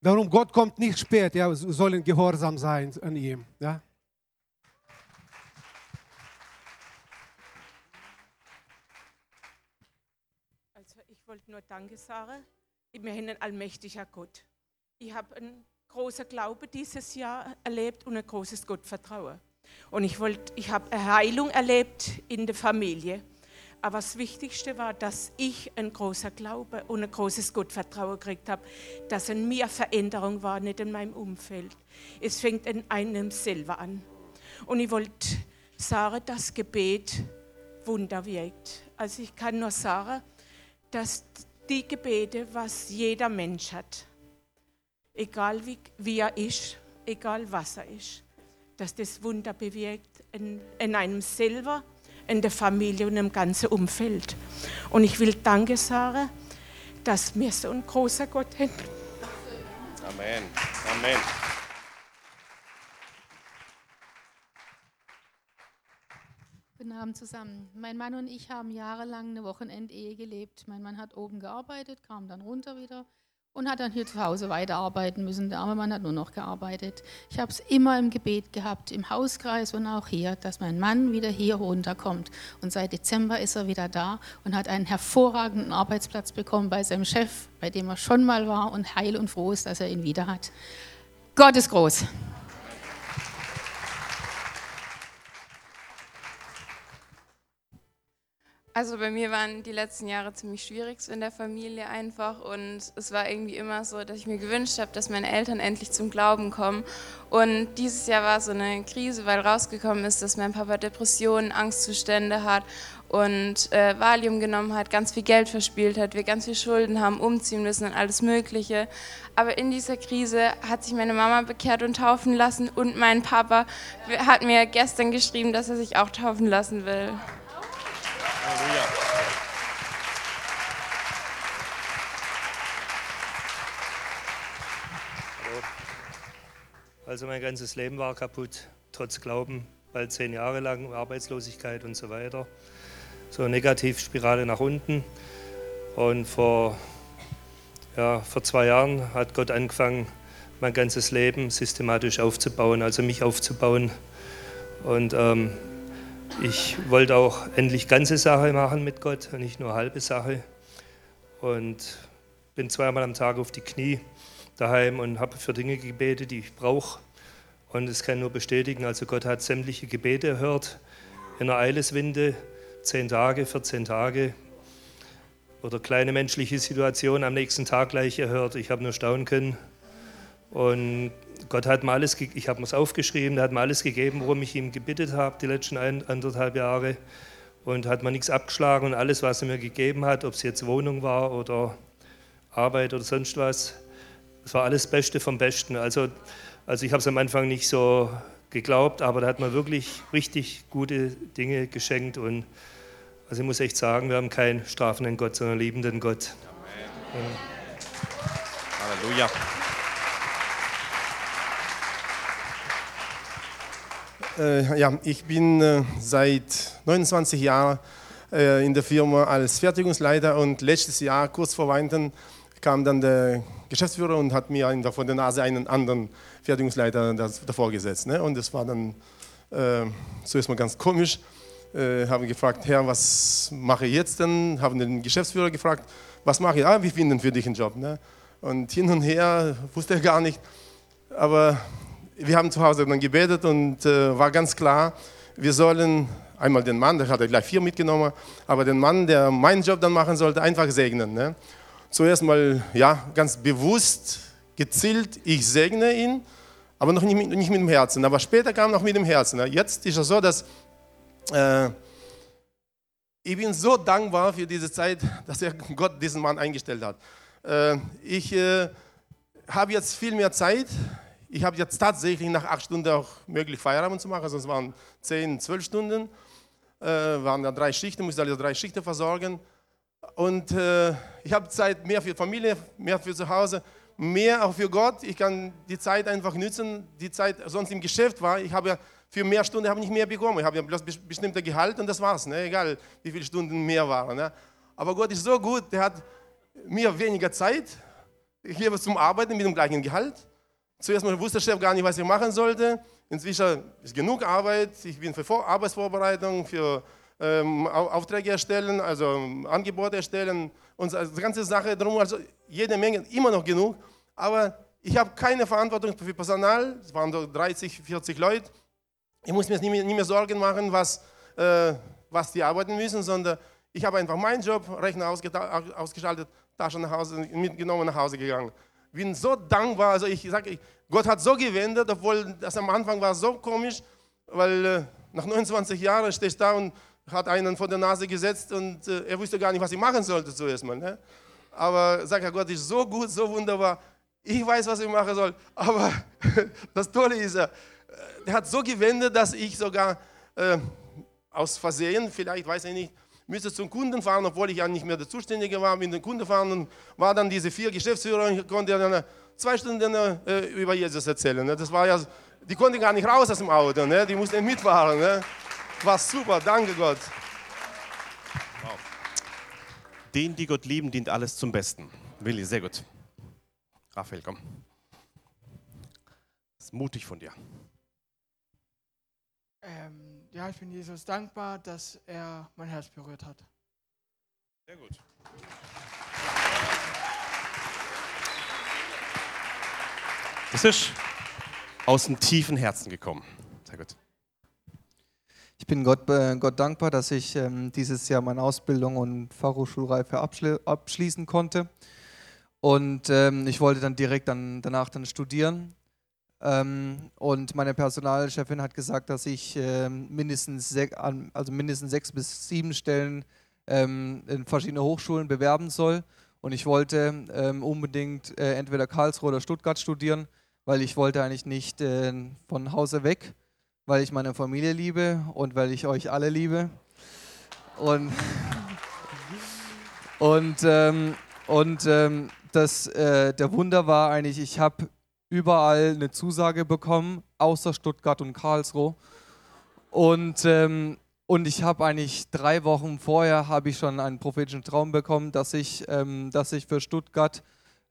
I: Darum, Gott kommt nicht spät, ja, sollen gehorsam sein an ihm, ja.
J: Also ich wollte nur Danke sagen. Wir haben einen allmächtiger Gott. Ich habe einen großen Glaube dieses Jahr erlebt und ein großes Gottvertrauen. Und ich, ich habe Heilung erlebt in der Familie. Aber das Wichtigste war, dass ich ein großer Glaube und ein großes Gottvertrauen gekriegt habe, dass in mir Veränderung war, nicht in meinem Umfeld. Es fängt in einem selber an. Und ich wollte sagen, dass Gebet Wunder wirkt. Also ich kann nur sagen, dass die Gebete, was jeder Mensch hat, egal wie, wie er ist, egal was er ist, dass das Wunder bewirkt in, in einem selber, in der Familie und im ganzen Umfeld. Und ich will Danke sagen, dass wir so ein großer Gott haben.
A: Amen. Amen.
K: Guten Abend zusammen. Mein Mann und ich haben jahrelang eine Wochenendehe gelebt. Mein Mann hat oben gearbeitet, kam dann runter wieder und hat dann hier zu Hause weiterarbeiten müssen. Der arme Mann hat nur noch gearbeitet. Ich habe es immer im Gebet gehabt, im Hauskreis und auch hier, dass mein Mann wieder hier runterkommt. Und seit Dezember ist er wieder da und hat einen hervorragenden Arbeitsplatz bekommen bei seinem Chef, bei dem er schon mal war und heil und froh ist, dass er ihn wieder hat. Gott ist groß.
L: Also bei mir waren die letzten Jahre ziemlich schwierig in der Familie einfach und es war irgendwie immer so, dass ich mir gewünscht habe, dass meine Eltern endlich zum Glauben kommen. Und dieses Jahr war so eine Krise, weil rausgekommen ist, dass mein Papa Depressionen, Angstzustände hat und äh, Valium genommen hat, ganz viel Geld verspielt hat, wir ganz viel Schulden haben, umziehen müssen und alles Mögliche. Aber in dieser Krise hat sich meine Mama bekehrt und taufen lassen und mein Papa hat mir gestern geschrieben, dass er sich auch taufen lassen will.
A: Halleluja.
M: Also mein ganzes Leben war kaputt, trotz Glauben, bald zehn Jahre lang, Arbeitslosigkeit und so weiter. So eine Negativspirale nach unten. Und vor, ja, vor zwei Jahren hat Gott angefangen, mein ganzes Leben systematisch aufzubauen, also mich aufzubauen. Und ähm, ich wollte auch endlich ganze Sache machen mit Gott, nicht nur halbe Sache. Und bin zweimal am Tag auf die Knie daheim und habe für Dinge gebetet, die ich brauche. Und es kann nur bestätigen, also Gott hat sämtliche Gebete erhört in einer Eileswinde, zehn Tage, 14 Tage. Oder kleine menschliche Situationen am nächsten Tag gleich erhört. Ich habe nur staunen können. Und Gott hat mir alles, ich habe mir es aufgeschrieben, er hat mir alles gegeben, worum ich ihm gebittet habe, die letzten ein, anderthalb Jahre. Und hat mir nichts abgeschlagen und alles, was er mir gegeben hat, ob es jetzt Wohnung war oder Arbeit oder sonst was, das war alles Beste vom Besten. Also, also ich habe es am Anfang nicht so geglaubt, aber da hat man wirklich richtig gute Dinge geschenkt. Und also ich muss echt sagen, wir haben keinen strafenden Gott, sondern einen liebenden Gott.
A: Amen. Halleluja.
N: Äh, ja, ich bin äh, seit 29 Jahren äh, in der Firma als Fertigungsleiter und letztes Jahr, kurz vor Weihnachten, kam dann der Geschäftsführer und hat mir vor der Nase einen anderen Fertigungsleiter davor gesetzt. Ne? Und das war dann äh, zuerst mal ganz komisch. Äh, haben gefragt, Herr, was mache ich jetzt denn? Haben den Geschäftsführer gefragt, was mache ich? Ah, wir finden für dich einen Job. Ne? Und hin und her wusste er gar nicht. Aber wir haben zu Hause dann gebetet und äh, war ganz klar, wir sollen einmal den Mann, der hat gleich vier mitgenommen, aber den Mann, der meinen Job dann machen sollte, einfach segnen. Ne? Zuerst mal, ja, ganz bewusst, gezielt, ich segne ihn, aber noch nicht nicht mit dem Herzen. Aber später kam noch mit dem Herzen. Ne? Jetzt ist es so, dass äh, ich bin so dankbar für diese Zeit, dass er Gott diesen Mann eingestellt hat. Äh, ich äh, habe jetzt viel mehr Zeit ich habe jetzt tatsächlich nach acht Stunden auch möglich Feierabend zu machen, sonst waren zehn, zwölf Stunden, äh, waren da drei Schichten, musste alle drei Schichten versorgen. Und äh, ich habe Zeit mehr für Familie, mehr für zu Hause, mehr auch für Gott. Ich kann die Zeit einfach nutzen, die Zeit sonst im Geschäft war. Ich habe ja für mehr Stunden habe nicht mehr bekommen. Ich habe ja bloß bestimmte Gehalt und das war's, ne? egal wie viele Stunden mehr waren. Ne? Aber Gott ist so gut, der hat mir weniger Zeit. Ich gebe zum Arbeiten mit dem gleichen Gehalt. Zuerst mal wusste der Chef gar nicht, was ich machen sollte. Inzwischen ist genug Arbeit. Ich bin für Vor Arbeitsvorbereitung, für ähm, Aufträge erstellen, also ähm, Angebote erstellen und also die ganze Sache drum. Also jede Menge, immer noch genug. Aber ich habe keine Verantwortung für Personal. Es waren so 30, 40 Leute. Ich muss mir nicht mehr, nicht mehr Sorgen machen, was, äh, was die arbeiten müssen, sondern ich habe einfach meinen Job, Rechner ausgeschaltet, Tasche nach Hause, mitgenommen nach Hause gegangen bin so dankbar. Also ich sage, Gott hat so gewendet, obwohl das am Anfang war so komisch, weil äh, nach 29 Jahren stehe ich da und hat einen vor der Nase gesetzt und äh, er wusste gar nicht, was ich machen sollte zuerst mal. Ne? Aber sag ja, Gott ist so gut, so wunderbar. Ich weiß, was ich machen soll. Aber das Tolle ist, er, er hat so gewendet, dass ich sogar äh, aus Versehen, vielleicht weiß ich nicht, müsste zum Kunden fahren, obwohl ich ja nicht mehr der Zuständige war, mit dem Kunden fahren und war dann diese vier Geschäftsführer und konnte dann zwei Stunden äh, über Jesus erzählen. Ne? Das war ja, die konnten gar nicht raus aus dem Auto, ne? die mussten mitfahren. Ne? War super, danke Gott.
A: Wow. Den, die Gott lieben, dient alles zum Besten. Willi, sehr gut. Raphael, komm. Das ist mutig von dir.
O: Ähm, ja, ich bin Jesus dankbar, dass er mein Herz berührt hat.
A: Sehr gut. Das ist aus dem tiefen Herzen gekommen. Sehr gut.
P: Ich bin Gott, äh, Gott dankbar, dass ich ähm, dieses Jahr meine Ausbildung und Fachhochschulreife abschli abschließen konnte. Und ähm, ich wollte dann direkt dann, danach dann studieren. Ähm, und meine Personalchefin hat gesagt, dass ich ähm, mindestens, also mindestens sechs bis sieben Stellen ähm, in verschiedene Hochschulen bewerben soll. Und ich wollte ähm, unbedingt äh, entweder Karlsruhe oder Stuttgart studieren, weil ich wollte eigentlich nicht äh, von Hause weg weil ich meine Familie liebe und weil ich euch alle liebe. Und, und, ähm, und ähm, das, äh, der Wunder war eigentlich, ich habe überall eine Zusage bekommen, außer Stuttgart und Karlsruhe. Und, ähm, und ich habe eigentlich drei Wochen vorher habe ich schon einen prophetischen Traum bekommen, dass ich, ähm, dass ich für Stuttgart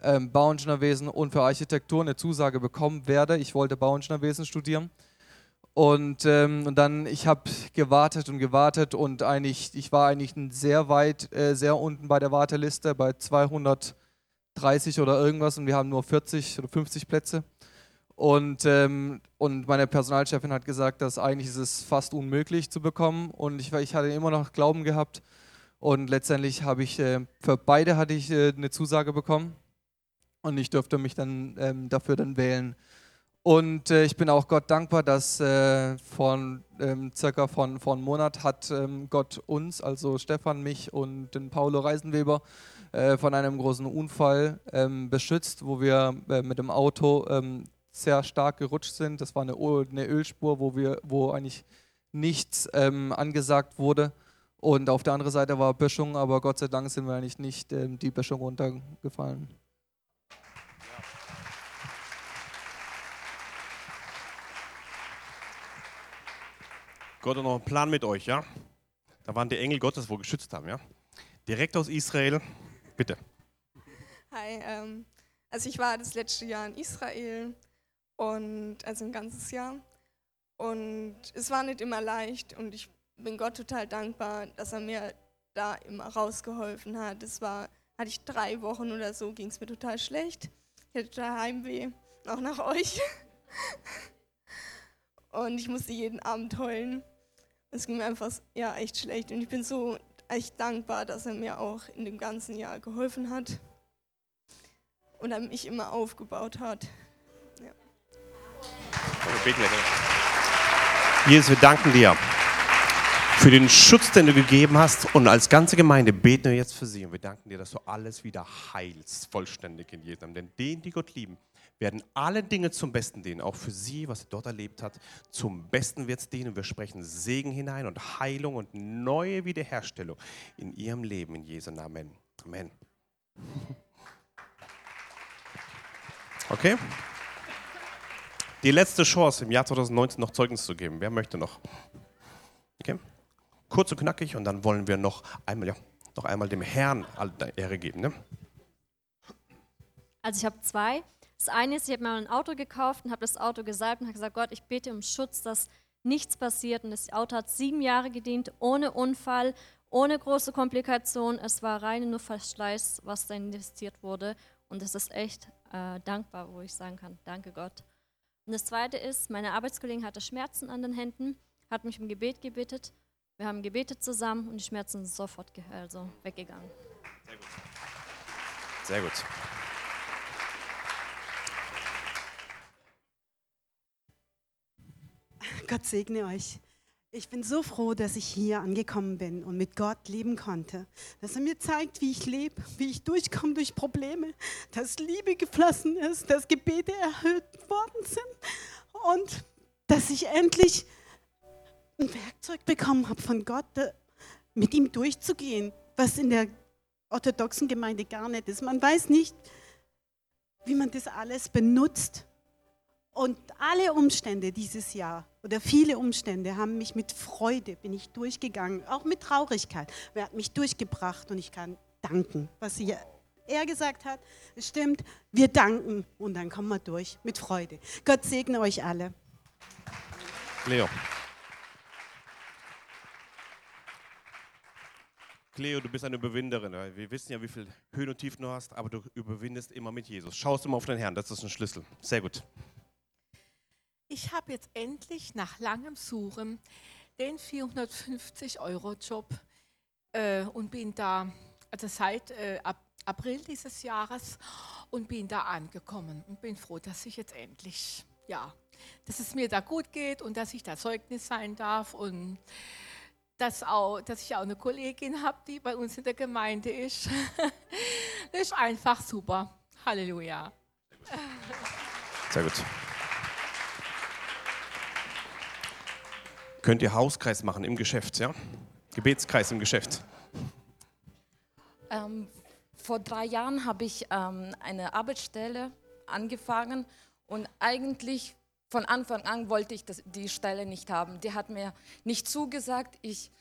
P: ähm, Bauingenieurwesen und für Architektur eine Zusage bekommen werde. Ich wollte Bauingenieurwesen studieren. Und, ähm, und dann, ich habe gewartet und gewartet und eigentlich, ich war eigentlich sehr weit, äh, sehr unten bei der Warteliste, bei 230 oder irgendwas und wir haben nur 40 oder 50 Plätze. Und, ähm, und meine Personalchefin hat gesagt, dass eigentlich ist es fast unmöglich zu bekommen und ich, ich hatte immer noch Glauben gehabt und letztendlich habe ich, äh, für beide hatte ich äh, eine Zusage bekommen und ich durfte mich dann ähm, dafür dann wählen. Und äh, ich bin auch Gott dankbar, dass äh, von ähm, circa von, von einem Monat hat ähm, Gott uns, also Stefan, mich und den Paulo Reisenweber, äh, von einem großen Unfall ähm, beschützt, wo wir äh, mit dem Auto ähm, sehr stark gerutscht sind. Das war eine, eine Ölspur, wo, wir, wo eigentlich nichts ähm, angesagt wurde. Und auf der anderen Seite war Böschung, aber Gott sei Dank sind wir eigentlich nicht ähm, die Böschung runtergefallen.
A: Gott hat noch einen Plan mit euch, ja? Da waren die Engel Gottes, wo geschützt haben, ja? Direkt aus Israel, bitte.
Q: Hi, ähm, also ich war das letzte Jahr in Israel und also ein ganzes Jahr und es war nicht immer leicht und ich bin Gott total dankbar, dass er mir da immer rausgeholfen hat. Es war, hatte ich drei Wochen oder so, ging es mir total schlecht. Ich hatte total Heimweh, auch nach euch. Und ich musste jeden Abend heulen. Es ging mir einfach ja, echt schlecht. Und ich bin so echt dankbar, dass er mir auch in dem ganzen Jahr geholfen hat und er mich immer aufgebaut hat. Ja.
A: Jesus, wir danken dir für den Schutz, den du gegeben hast. Und als ganze Gemeinde beten wir jetzt für sie. Und wir danken dir, dass du alles wieder heilst, vollständig in jedem. Denn denen, die Gott lieben, werden alle Dinge zum Besten dienen, auch für sie, was sie dort erlebt hat. Zum Besten wird es dienen. Wir sprechen Segen hinein und Heilung und neue Wiederherstellung in ihrem Leben in Jesu Namen. Amen. Okay? Die letzte Chance im Jahr 2019 noch Zeugnis zu geben. Wer möchte noch? Okay? Kurz und knackig und dann wollen wir noch einmal, ja, noch einmal dem Herrn Ehre geben. Ne?
R: Also ich habe zwei. Das eine ist, ich habe mir ein Auto gekauft und habe das Auto gesalbt und habe gesagt, Gott, ich bete um Schutz, dass nichts passiert. Und das Auto hat sieben Jahre gedient, ohne Unfall, ohne große Komplikationen. Es war rein nur Verschleiß, was da investiert wurde. Und es ist echt äh, dankbar, wo ich sagen kann, danke Gott. Und das Zweite ist, meine Arbeitskollegin hatte Schmerzen an den Händen, hat mich um Gebet gebetet. Wir haben gebetet zusammen und die Schmerzen sind sofort also weggegangen.
A: Sehr gut. Sehr gut.
S: Gott segne euch. Ich bin so froh, dass ich hier angekommen bin und mit Gott leben konnte. Dass er mir zeigt, wie ich lebe, wie ich durchkomme durch Probleme, dass Liebe geflossen ist, dass Gebete erhöht worden sind und dass ich endlich ein Werkzeug bekommen habe von Gott, mit ihm durchzugehen, was in der orthodoxen Gemeinde gar nicht ist. Man weiß nicht, wie man das alles benutzt und alle Umstände dieses Jahr oder viele Umstände haben mich mit Freude, bin ich durchgegangen, auch mit Traurigkeit. Wer hat mich durchgebracht und ich kann danken, was er gesagt hat. Es stimmt, wir danken und dann kommen wir durch mit Freude. Gott segne euch alle.
A: Leo. Cleo, du bist eine Überwinderin. Wir wissen ja, wie viel Höhen und Tiefen du hast, aber du überwindest immer mit Jesus. Schaust immer auf den Herrn, das ist ein Schlüssel. Sehr gut.
T: Ich habe jetzt endlich nach langem Suchen den 450-Euro-Job äh, und bin da, also seit äh, April dieses Jahres und bin da angekommen und bin froh, dass ich jetzt endlich, ja, dass es mir da gut geht und dass ich da Zeugnis sein darf und dass, auch, dass ich auch eine Kollegin habe, die bei uns in der Gemeinde ist. das ist einfach super. Halleluja.
A: Sehr gut. Könnt ihr Hauskreis machen im Geschäft, ja? Gebetskreis im Geschäft.
U: Ähm, vor drei Jahren habe ich ähm, eine Arbeitsstelle angefangen und eigentlich von Anfang an wollte ich das, die Stelle nicht haben. Die hat mir nicht zugesagt. Ich,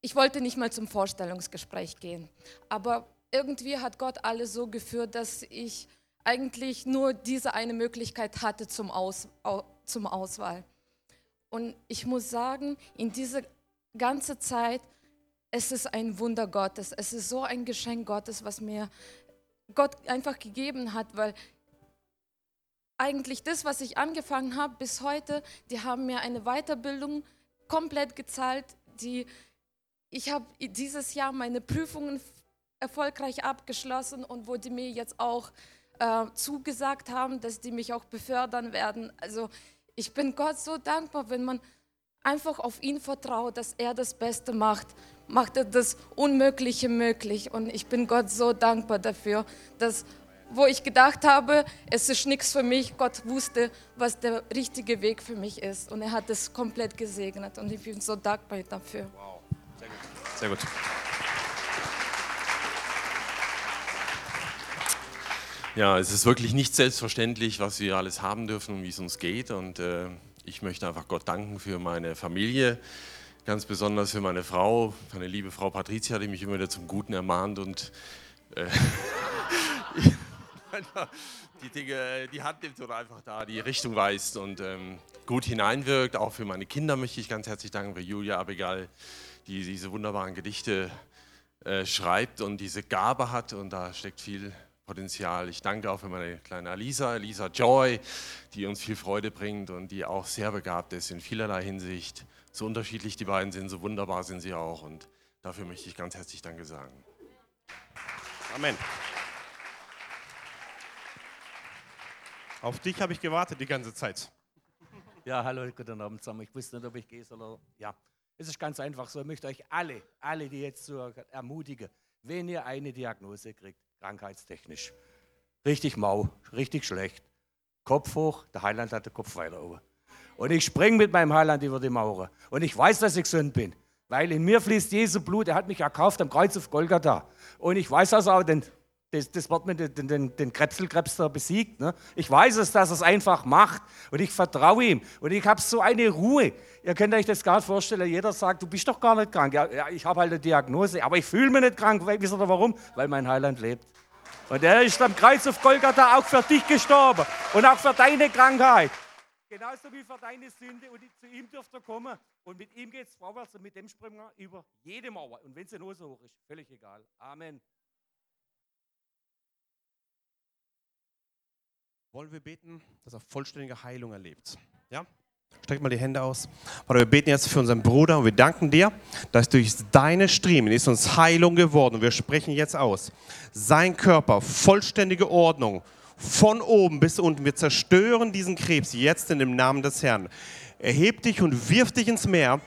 U: ich wollte nicht mal zum Vorstellungsgespräch gehen. Aber irgendwie hat Gott alles so geführt, dass ich eigentlich nur diese eine Möglichkeit hatte zum, Aus, zum Auswahl. Und ich muss sagen, in dieser ganzen Zeit, es ist ein Wunder Gottes. Es ist so ein Geschenk Gottes, was mir Gott einfach gegeben hat, weil eigentlich das, was ich angefangen habe bis heute, die haben mir eine Weiterbildung komplett gezahlt. Die, ich habe dieses Jahr meine Prüfungen erfolgreich abgeschlossen und wo die mir jetzt auch äh, zugesagt haben, dass die mich auch befördern werden. Also ich bin Gott so dankbar, wenn man einfach auf ihn vertraut, dass er das Beste macht, macht er das Unmögliche möglich. Und ich bin Gott so dankbar dafür, dass wo ich gedacht habe, es ist nichts für mich, Gott wusste, was der richtige Weg für mich ist. Und er hat es komplett gesegnet. Und ich bin so dankbar dafür. Wow,
A: sehr gut. Sehr gut. Ja, es ist wirklich nicht selbstverständlich, was wir alles haben dürfen und wie es uns geht. Und äh, ich möchte einfach Gott danken für meine Familie, ganz besonders für meine Frau, meine liebe Frau Patricia, die mich immer wieder zum Guten ermahnt und äh, die Dinge, die Hand nimmt oder einfach da die Richtung weist und ähm, gut hineinwirkt. Auch für meine Kinder möchte ich ganz herzlich danken, für Julia Abigail, die diese wunderbaren Gedichte äh, schreibt und diese Gabe hat und da steckt viel Potenzial. Ich danke auch für meine kleine Alisa, Alisa Joy, die uns viel Freude bringt und die auch sehr begabt ist in vielerlei Hinsicht. So unterschiedlich die beiden sind, so wunderbar sind sie auch und dafür möchte ich ganz herzlich Danke sagen. Amen. Auf dich habe ich gewartet die ganze Zeit.
V: Ja, hallo, guten Abend zusammen. Ich wusste nicht, ob ich gehe oder. Ja, es ist ganz einfach so. Ich möchte euch alle, alle, die jetzt so ermutigen, wenn ihr eine Diagnose kriegt, krankheitstechnisch, richtig mau, richtig schlecht, Kopf hoch, der Heiland hat den Kopf weiter oben. Und ich springe mit meinem Heiland über die Mauer. Und ich weiß, dass ich gesund bin. Weil in mir fließt Jesu Blut, er hat mich erkauft am Kreuz auf Golgatha. Und ich weiß also auch, den das, das wird mit den, den, den Krebselkrebs da besiegt. Ne? Ich weiß es, dass er es einfach macht und ich vertraue ihm und ich habe so eine Ruhe. Ihr könnt euch das gar nicht vorstellen. Jeder sagt, du bist doch gar nicht krank. Ja, ja ich habe halt eine Diagnose, aber ich fühle mich nicht krank. Wisst ihr warum? Weil mein Heiland lebt. Und er ist am Kreuz auf Golgatha auch für dich gestorben und auch für deine Krankheit. Genauso wie für deine Sünde. Und zu ihm dürft ihr kommen. Und mit ihm geht es vorwärts und mit dem springen wir über jede Mauer. Und wenn sie nur so hoch ist, völlig egal. Amen.
A: Wollen wir beten, dass er vollständige Heilung erlebt. Ja? Streck mal die Hände aus. Vater, wir beten jetzt für unseren Bruder und wir danken dir, dass durch deine Striemen ist uns Heilung geworden. Wir sprechen jetzt aus. Sein Körper, vollständige Ordnung, von oben bis unten. Wir zerstören diesen Krebs jetzt in dem Namen des Herrn. Erheb dich und wirf dich ins Meer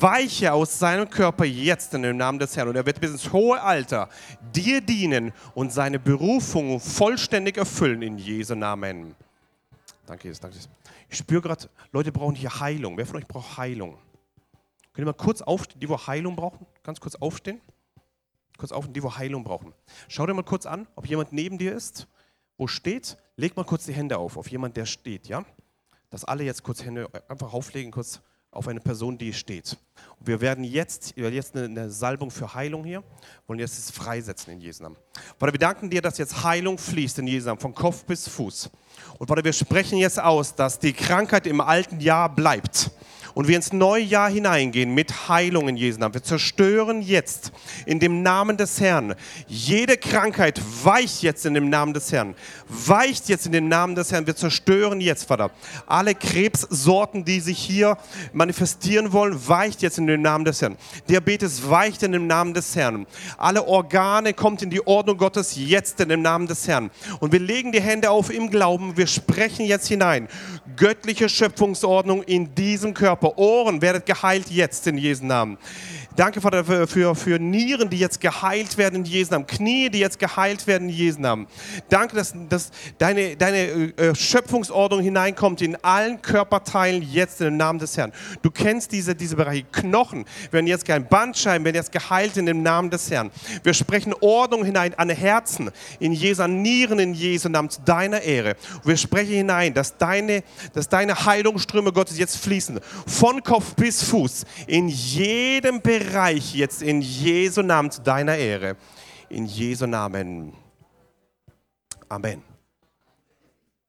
A: weiche aus seinem Körper jetzt in dem Namen des Herrn. Und er wird bis ins hohe Alter dir dienen und seine Berufung vollständig erfüllen in Jesu Namen. Danke, Jesus. Danke, Jesus. Ich spüre gerade, Leute brauchen hier Heilung. Wer von euch braucht Heilung? Könnt ihr mal kurz aufstehen, die, wo Heilung brauchen? Ganz kurz aufstehen. Kurz aufstehen, die, wo Heilung brauchen. Schau dir mal kurz an, ob jemand neben dir ist, wo steht. Leg mal kurz die Hände auf, auf jemand, der steht, ja? Dass alle jetzt kurz Hände einfach auflegen, kurz auf eine Person, die steht. Und wir werden jetzt, jetzt eine, eine Salbung für Heilung hier, wollen jetzt es freisetzen in Jesu Namen. Vater, wir danken dir, dass jetzt Heilung fließt in Jesu Namen, von Kopf bis Fuß. Und Vater, wir sprechen jetzt aus, dass die Krankheit im alten Jahr bleibt und wir ins neue Jahr hineingehen mit Heilung in Jesu Namen. Wir zerstören jetzt in dem Namen des Herrn. Jede Krankheit weicht jetzt in dem Namen des Herrn. Weicht jetzt in dem Namen des Herrn. Wir zerstören jetzt, Vater. Alle Krebssorten, die sich hier manifestieren wollen, weicht jetzt in dem Namen des Herrn. Diabetes weicht in dem Namen des Herrn. Alle Organe kommt in die Ordnung Gottes jetzt in dem Namen des Herrn. Und wir legen die Hände auf im Glauben. Wir sprechen jetzt hinein. Göttliche Schöpfungsordnung in diesem Körper. Ohren werdet geheilt jetzt in Jesu Namen. Danke, Vater, für, für, für Nieren, die jetzt geheilt werden in Jesu Namen. Knie, die jetzt geheilt werden in Jesu Namen. Danke, dass, dass deine, deine äh, Schöpfungsordnung hineinkommt in allen Körperteilen jetzt dem Namen des Herrn. Du kennst diese, diese Bereiche. Knochen werden jetzt kein Bandscheiben, werden jetzt geheilt in dem Namen des Herrn. Wir sprechen Ordnung hinein an Herzen, in Jesu Nieren, in Jesu Namen, zu deiner Ehre. Wir sprechen hinein, dass deine, dass deine Heilungsströme Gottes jetzt fließen. Von Kopf bis Fuß. In jedem Bereich Bereich jetzt in Jesu Namen zu deiner Ehre. In Jesu Namen. Amen.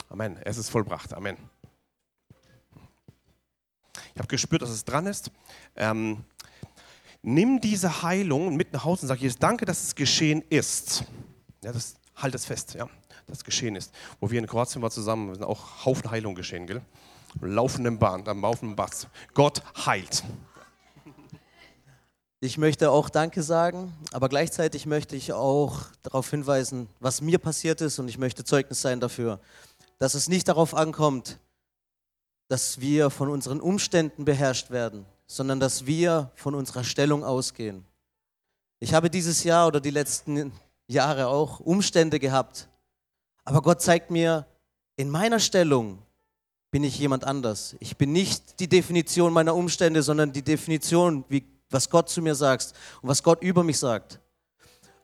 A: Amen. Es ist vollbracht. Amen. Ich habe gespürt, dass es dran ist. Ähm, nimm diese Heilung mit nach Hause und sag Jesus, danke, dass es geschehen ist. Ja, das, halt es fest, ja, dass es geschehen ist. Wo wir in Kroatien waren zusammen, sind auch Haufen Heilung geschehen, gell? Laufenden Bahn, am laufenden Bass. Gott heilt.
W: Ich möchte auch Danke sagen, aber gleichzeitig möchte ich auch darauf hinweisen, was mir passiert ist und ich möchte Zeugnis sein dafür, dass es nicht darauf ankommt, dass wir von unseren Umständen beherrscht werden, sondern dass wir von unserer Stellung ausgehen. Ich habe dieses Jahr oder die letzten Jahre auch Umstände gehabt, aber Gott zeigt mir, in meiner Stellung bin ich jemand anders. Ich bin nicht die Definition meiner Umstände, sondern die Definition, wie was Gott zu mir sagt und was Gott über mich sagt.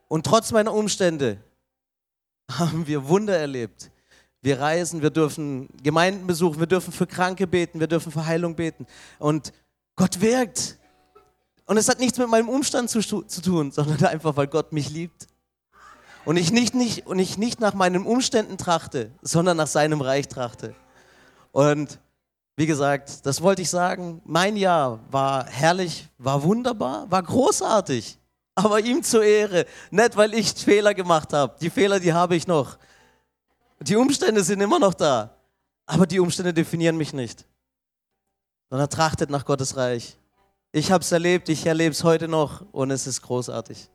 W: Und trotz meiner Umstände haben wir Wunder erlebt. Wir reisen, wir dürfen Gemeinden besuchen, wir dürfen für Kranke beten, wir dürfen für Heilung beten. Und Gott wirkt. Und es hat nichts mit meinem Umstand zu, zu tun, sondern einfach, weil Gott mich liebt. Und ich nicht, nicht, und ich nicht nach meinen Umständen trachte, sondern nach seinem Reich trachte. Und wie gesagt, das wollte ich sagen. Mein Jahr war herrlich, war wunderbar, war großartig. Aber ihm zur Ehre. Nicht, weil ich Fehler gemacht habe. Die Fehler, die habe ich noch. Die Umstände sind immer noch da. Aber die Umstände definieren mich nicht. Sondern trachtet nach Gottes Reich. Ich habe es erlebt, ich erlebe es heute noch und es ist großartig.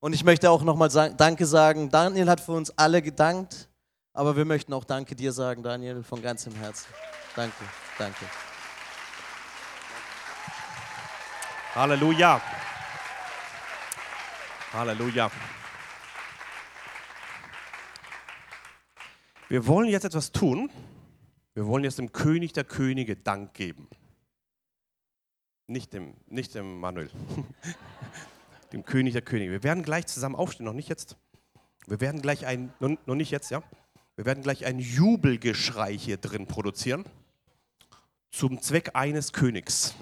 W: Und ich möchte auch nochmal Danke sagen. Daniel hat für uns alle gedankt, aber wir möchten auch Danke dir sagen, Daniel, von ganzem Herzen. Danke, danke.
A: Halleluja. Halleluja. Wir wollen jetzt etwas tun. Wir wollen jetzt dem König der Könige Dank geben. Nicht dem, nicht dem Manuel. dem König der Könige. Wir werden gleich zusammen aufstehen, noch nicht jetzt. Wir werden gleich ein, noch nicht jetzt, ja. Wir werden gleich ein Jubelgeschrei hier drin produzieren zum Zweck eines Königs,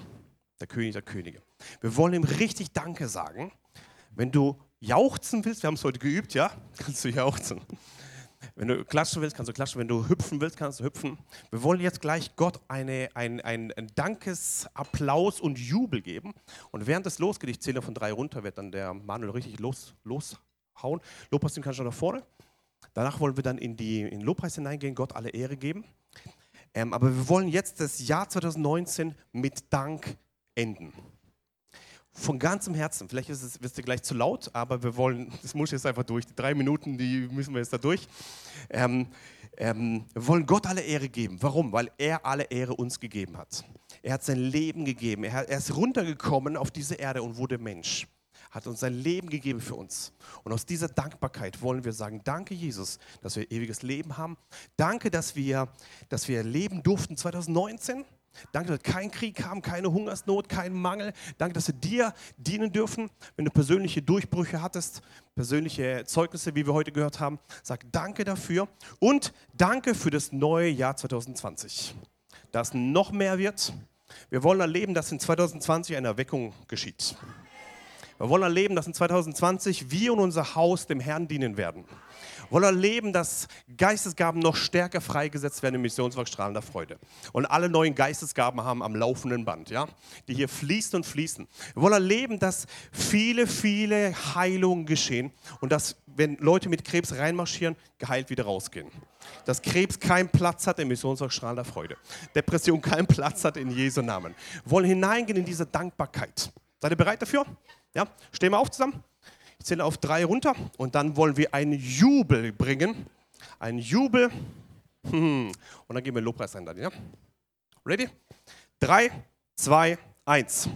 A: der König der Könige. Wir wollen ihm richtig Danke sagen. Wenn du jauchzen willst, wir haben es heute geübt, ja, kannst du jauchzen. Wenn du klatschen willst, kannst du klatschen. Wenn du hüpfen willst, kannst du hüpfen. Wir wollen jetzt gleich Gott eine, ein, ein, Dankesapplaus und Jubel geben. Und während es losgeht, ich zähle von drei runter, wird dann der Manuel richtig los, loshauen. Lobpreis kannst du nach vorne. Danach wollen wir dann in, die, in den Lobpreis hineingehen, Gott alle Ehre geben. Ähm, aber wir wollen jetzt das Jahr 2019 mit Dank enden. Von ganzem Herzen. Vielleicht ist es wisst ihr gleich zu laut, aber wir wollen, das muss jetzt einfach durch. Die drei Minuten, die müssen wir jetzt da durch. Ähm, ähm, wir wollen Gott alle Ehre geben. Warum? Weil er alle Ehre uns gegeben hat. Er hat sein Leben gegeben. Er, er ist runtergekommen auf diese Erde und wurde Mensch hat uns sein Leben gegeben für uns. Und aus dieser Dankbarkeit wollen wir sagen, danke Jesus, dass wir ewiges Leben haben. Danke, dass wir, dass wir leben durften 2019. Danke, dass wir keinen Krieg haben, keine Hungersnot, keinen Mangel. Danke, dass wir dir dienen dürfen. Wenn du persönliche Durchbrüche hattest, persönliche Zeugnisse, wie wir heute gehört haben, sag danke dafür und danke für das neue Jahr 2020. Dass noch mehr wird. Wir wollen erleben, dass in 2020 eine Erweckung geschieht. Wir wollen erleben, dass in 2020 wir und unser Haus dem Herrn dienen werden. wollen erleben, dass Geistesgaben noch stärker freigesetzt werden im Missionswerk strahlender Freude. Und alle neuen Geistesgaben haben am laufenden Band, ja, die hier fließen und fließen. Wir wollen erleben, dass viele, viele Heilungen geschehen und dass, wenn Leute mit Krebs reinmarschieren, geheilt wieder rausgehen. Dass Krebs keinen Platz hat im Missionswerk strahlender Freude. Depression keinen Platz hat in Jesu Namen. Wir wollen hineingehen in diese Dankbarkeit. Seid ihr bereit dafür? Ja, stehen wir auf zusammen. Ich zähle auf drei runter und dann wollen wir einen Jubel bringen. Ein Jubel. Hm. Und dann gehen wir Lobpreis rein. Dann, ja? Ready? Drei, zwei, eins.